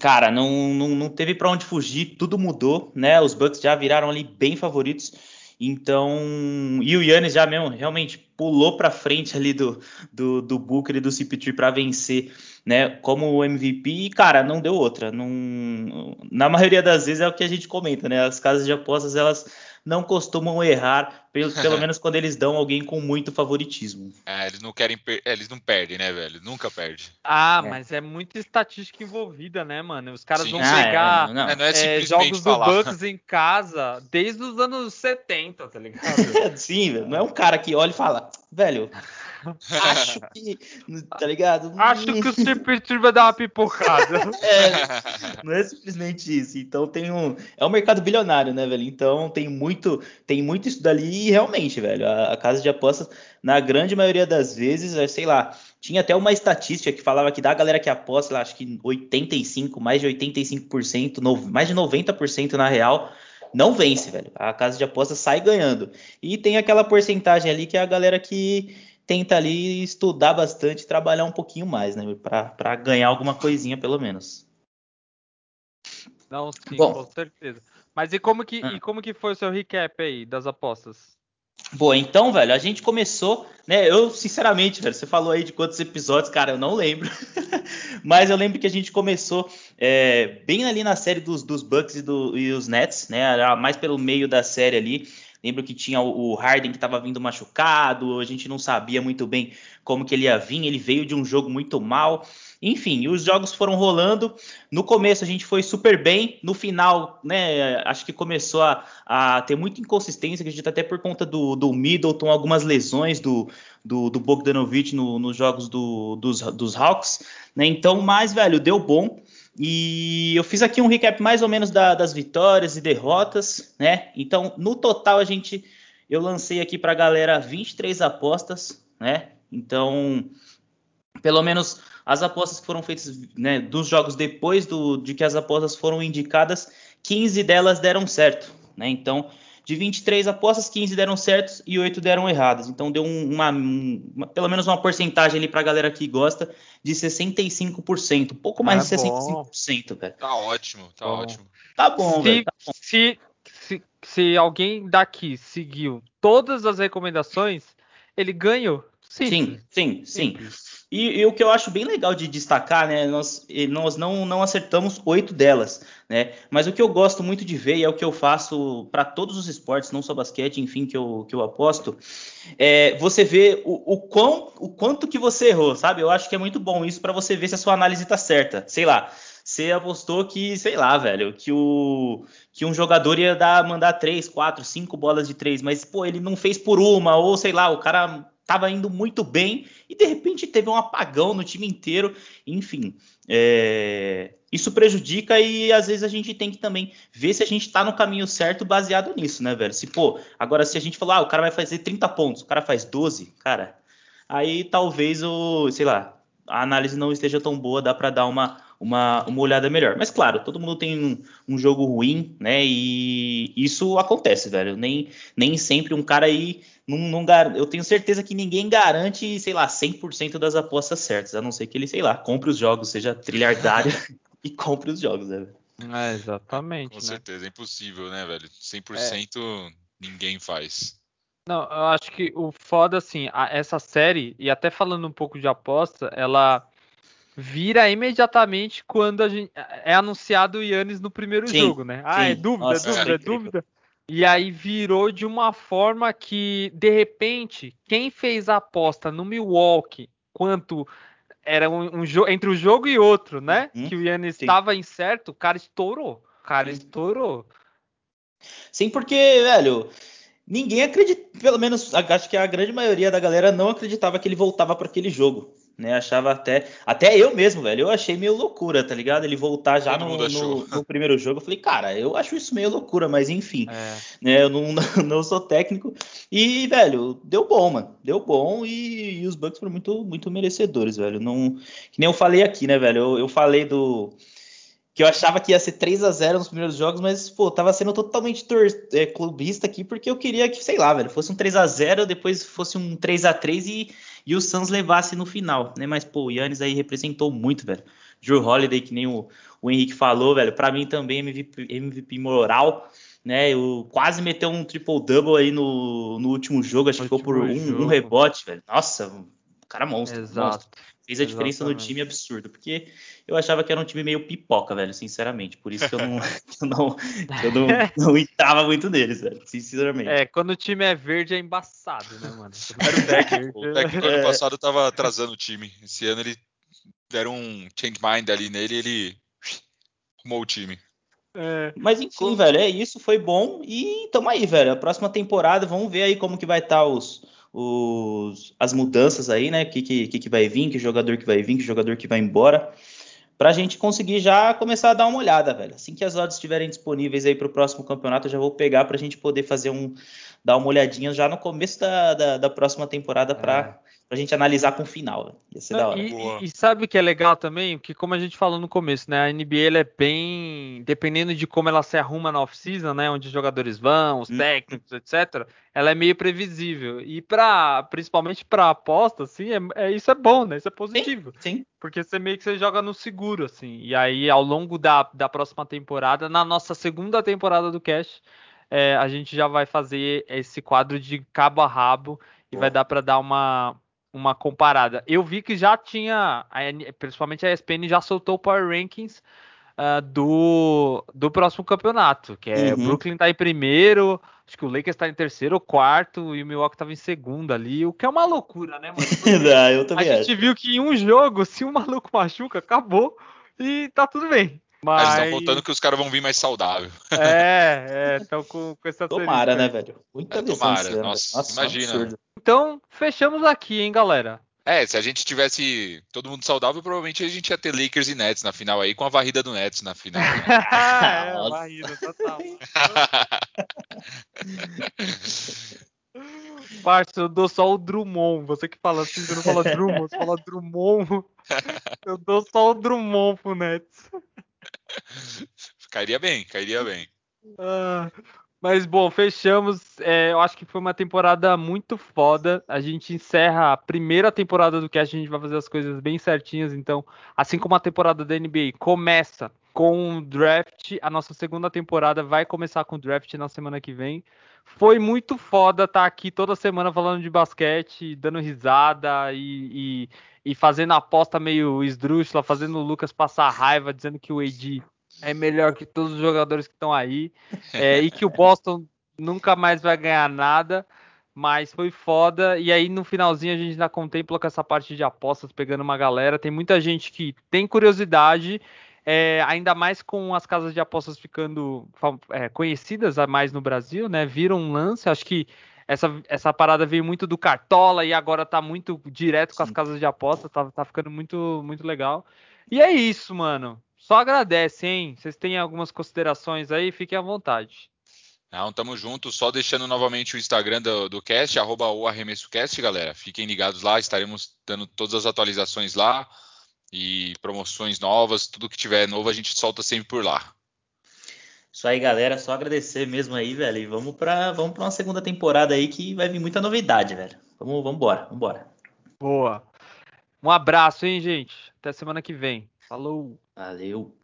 cara, não, não, não teve para onde fugir, tudo mudou, né? Os Bucks já viraram ali bem favoritos. Então, e o Yannis já mesmo realmente pulou para frente ali do, do, do Booker e do CP3 para vencer, né, como o MVP, e cara, não deu outra. Não, na maioria das vezes é o que a gente comenta, né? As casas de apostas elas não costumam errar, pelo, pelo <laughs> menos quando eles dão alguém com muito favoritismo. É, eles não querem, é, eles não perdem, né, velho? Nunca perde. Ah, é. mas é muita estatística envolvida, né, mano? Os caras Sim. vão ah, pegar é, não, não. É, jogos falar. do Bucks em casa desde os anos 70, tá ligado? <laughs> Sim, velho. Não é um cara que olha e fala, velho, <laughs> Acho que. Tá ligado? Acho que o CP3 vai dar uma pipocada. <laughs> é, não é simplesmente isso. Então tem um. É um mercado bilionário, né, velho? Então tem muito, tem muito isso dali e realmente, velho. A, a casa de apostas, na grande maioria das vezes, é, sei lá. Tinha até uma estatística que falava que da galera que aposta, lá, acho que 85, mais de 85%, no, mais de 90% na real, não vence, velho. A casa de apostas sai ganhando. E tem aquela porcentagem ali que é a galera que tenta ali estudar bastante, trabalhar um pouquinho mais, né? Para ganhar alguma coisinha, pelo menos. Não, sim, Bom, com certeza. Mas e como que, ah. e como que foi o seu recap aí das apostas? Boa, então, velho, a gente começou, né? Eu, sinceramente, velho, você falou aí de quantos episódios, cara, eu não lembro. <laughs> Mas eu lembro que a gente começou é, bem ali na série dos, dos Bucks e, do, e os Nets, né? Era mais pelo meio da série ali. Lembro que tinha o Harden que estava vindo machucado, a gente não sabia muito bem como que ele ia vir, ele veio de um jogo muito mal. Enfim, os jogos foram rolando. No começo a gente foi super bem, no final, né, acho que começou a, a ter muita inconsistência, acredito até por conta do, do Middleton, algumas lesões do, do, do Bogdanovich no, nos jogos do, dos, dos Hawks, né? Então, mais velho, deu bom. E eu fiz aqui um recap mais ou menos da, das vitórias e derrotas, né? Então, no total, a gente eu lancei aqui para a galera 23 apostas, né? Então, pelo menos as apostas que foram feitas né, dos jogos depois do, de que as apostas foram indicadas, 15 delas deram certo, né? Então, de 23 apostas, 15 deram certos e 8 deram erradas. Então deu uma, uma pelo menos uma porcentagem ali para a galera que gosta de 65%, um pouco mais ah, de 65%, velho. Tá ótimo, tá bom. ótimo. Tá bom, se, velho. Tá bom. Se, se, se alguém daqui seguiu todas as recomendações, ele ganhou. Sim, sim, sim. sim. E, e, o que eu acho bem legal de destacar, né? Nós, nós não, não acertamos oito delas, né? Mas o que eu gosto muito de ver, e é o que eu faço para todos os esportes, não só basquete, enfim, que eu, que eu aposto, é você vê o, o, quão, o quanto que você errou, sabe? Eu acho que é muito bom isso para você ver se a sua análise tá certa. Sei lá, você apostou que, sei lá, velho, que o que um jogador ia dar mandar três, quatro, cinco bolas de três, mas pô, ele não fez por uma ou sei lá, o cara estava indo muito bem e de repente teve um apagão no time inteiro. Enfim, é... isso prejudica e às vezes a gente tem que também ver se a gente está no caminho certo baseado nisso, né, velho? Se, pô, agora se a gente falar, ah, o cara vai fazer 30 pontos, o cara faz 12, cara, aí talvez o, sei lá, a análise não esteja tão boa, dá para dar uma, uma, uma olhada melhor. Mas claro, todo mundo tem um, um, jogo ruim, né? E isso acontece, velho. Nem, nem sempre um cara aí não, não eu tenho certeza que ninguém garante, sei lá, 100% das apostas certas, a não ser que ele, sei lá, compre os jogos, seja trilhardário <laughs> e compre os jogos, né? É, exatamente. Com né? certeza, é impossível, né, velho? 100% é. ninguém faz. Não, eu acho que o foda, assim, a, essa série, e até falando um pouco de aposta, ela vira imediatamente quando gente, é anunciado o Yannis no primeiro sim, jogo, né? Ah, é sim. é dúvida, Nossa, é dúvida, é dúvida. E aí virou de uma forma que, de repente, quem fez a aposta no Milwaukee quanto era um, um jogo entre um jogo e outro, né? Uhum, que o Yannis estava incerto, o cara estourou. O cara estourou. Sim, porque, velho, ninguém acredita, pelo menos acho que a grande maioria da galera não acreditava que ele voltava para aquele jogo. Né, achava até. Até eu mesmo, velho. Eu achei meio loucura, tá ligado? Ele voltar já no, no, no, primeiro jogo. Eu falei, cara, eu acho isso meio loucura, mas enfim. É. Né, eu <laughs> não, não, sou técnico. E, velho, deu bom, mano. Deu bom e, e, os Bucks foram muito, muito merecedores, velho. Não, que nem eu falei aqui, né, velho? Eu, eu falei do que eu achava que ia ser 3 a 0 nos primeiros jogos, mas, pô, tava sendo totalmente é, clubista aqui, porque eu queria que, sei lá, velho, fosse um 3 a 0 depois fosse um 3 a 3 e, e o Suns levasse no final, né? Mas, pô, o Yannis aí representou muito, velho. Drew Holiday, que nem o, o Henrique falou, velho, para mim também MVP, MVP moral, né? Eu quase meteu um triple-double aí no, no último jogo, acho que ficou por um, um, rebote, velho. Nossa, cara monstro. Exato. Monstro. Fez a diferença Exatamente. no time absurdo, porque eu achava que era um time meio pipoca, velho, sinceramente. Por isso que eu não, <laughs> eu não, eu não, <laughs> não entrava muito neles, velho, sinceramente. É, quando o time é verde é embaçado, né, mano? <laughs> o técnico. o técnico ano é. passado tava atrasando o time. Esse ano ele deram um change mind ali nele e ele arrumou o time. É. Mas enfim, velho, é isso, foi bom e tamo aí, velho. A próxima temporada, vamos ver aí como que vai estar tá os os, as mudanças aí, né? O que, que, que vai vir, que jogador que vai vir, que jogador que vai embora, para a gente conseguir já começar a dar uma olhada, velho. Assim que as odds estiverem disponíveis aí para o próximo campeonato, eu já vou pegar para a gente poder fazer um, dar uma olhadinha já no começo da, da, da próxima temporada para é pra gente analisar com o final. Né? Ia ser Não, da hora. E, e, sabe o que é legal também? Que como a gente falou no começo, né? A NBA é bem. Dependendo de como ela se arruma na off-season, né? Onde os jogadores vão, os hum. técnicos, etc. Ela é meio previsível. E para principalmente para aposta, assim, é, é, isso é bom, né? Isso é positivo. Sim, sim. Porque você meio que você joga no seguro, assim. E aí, ao longo da, da próxima temporada, na nossa segunda temporada do Cash. É, a gente já vai fazer esse quadro de cabo a rabo e vai dar para dar uma, uma comparada. Eu vi que já tinha, principalmente a ESPN já soltou o Power Rankings uh, do, do próximo campeonato, que é uhum. o Brooklyn tá em primeiro, acho que o Lakers tá em terceiro ou quarto e o Milwaukee tava em segundo ali, o que é uma loucura, né, mano? <laughs> Não, eu também a acho. gente viu que em um jogo, se um maluco machuca, acabou e tá tudo bem. Mas... Eles estão voltando que os caras vão vir mais saudável. É, é, estão com, com essa Tomara, né, velho? Muita é, tomara. Nossa, Nossa, imagina. Absurdo. Então, fechamos aqui, hein, galera. É, se a gente tivesse todo mundo saudável, provavelmente a gente ia ter Lakers e Nets na final aí, com a varrida do Nets na final. Né? <laughs> é, varrida total. <laughs> Parça, eu dou só o Drummond. Você que fala assim, você não fala Drummond, você fala Drummond. Eu dou só o Drummond pro Nets. Cairia bem, cairia bem. Ah, mas bom, fechamos. É, eu acho que foi uma temporada muito foda. A gente encerra a primeira temporada do Cast, a gente vai fazer as coisas bem certinhas. Então, assim como a temporada da NBA começa com o draft, a nossa segunda temporada vai começar com o draft na semana que vem. Foi muito foda estar tá aqui toda semana falando de basquete, dando risada e, e, e fazendo aposta meio esdrúxula, fazendo o Lucas passar raiva, dizendo que o AD é melhor que todos os jogadores que estão aí. É, e que o Boston nunca mais vai ganhar nada. Mas foi foda. E aí no finalzinho a gente ainda contempla com essa parte de apostas, pegando uma galera. Tem muita gente que tem curiosidade. É, ainda mais com as casas de apostas ficando é, conhecidas a mais no Brasil, né? Viram um lance. Acho que essa, essa parada veio muito do Cartola e agora tá muito direto com as casas de apostas. Tá, tá ficando muito, muito legal. E é isso, mano. Só agradece, hein? Vocês têm algumas considerações aí? Fiquem à vontade. Não, tamo junto. Só deixando novamente o Instagram do, do cast, arroba o arremessocast, galera. Fiquem ligados lá, estaremos dando todas as atualizações lá e promoções novas, tudo que tiver novo a gente solta sempre por lá. Isso aí, galera. Só agradecer mesmo aí, velho. E vamos para vamos pra uma segunda temporada aí que vai vir muita novidade, velho. Vamos, vamos embora, vamos embora. Boa. Um abraço, hein, gente. Até semana que vem. Falou. Valeu.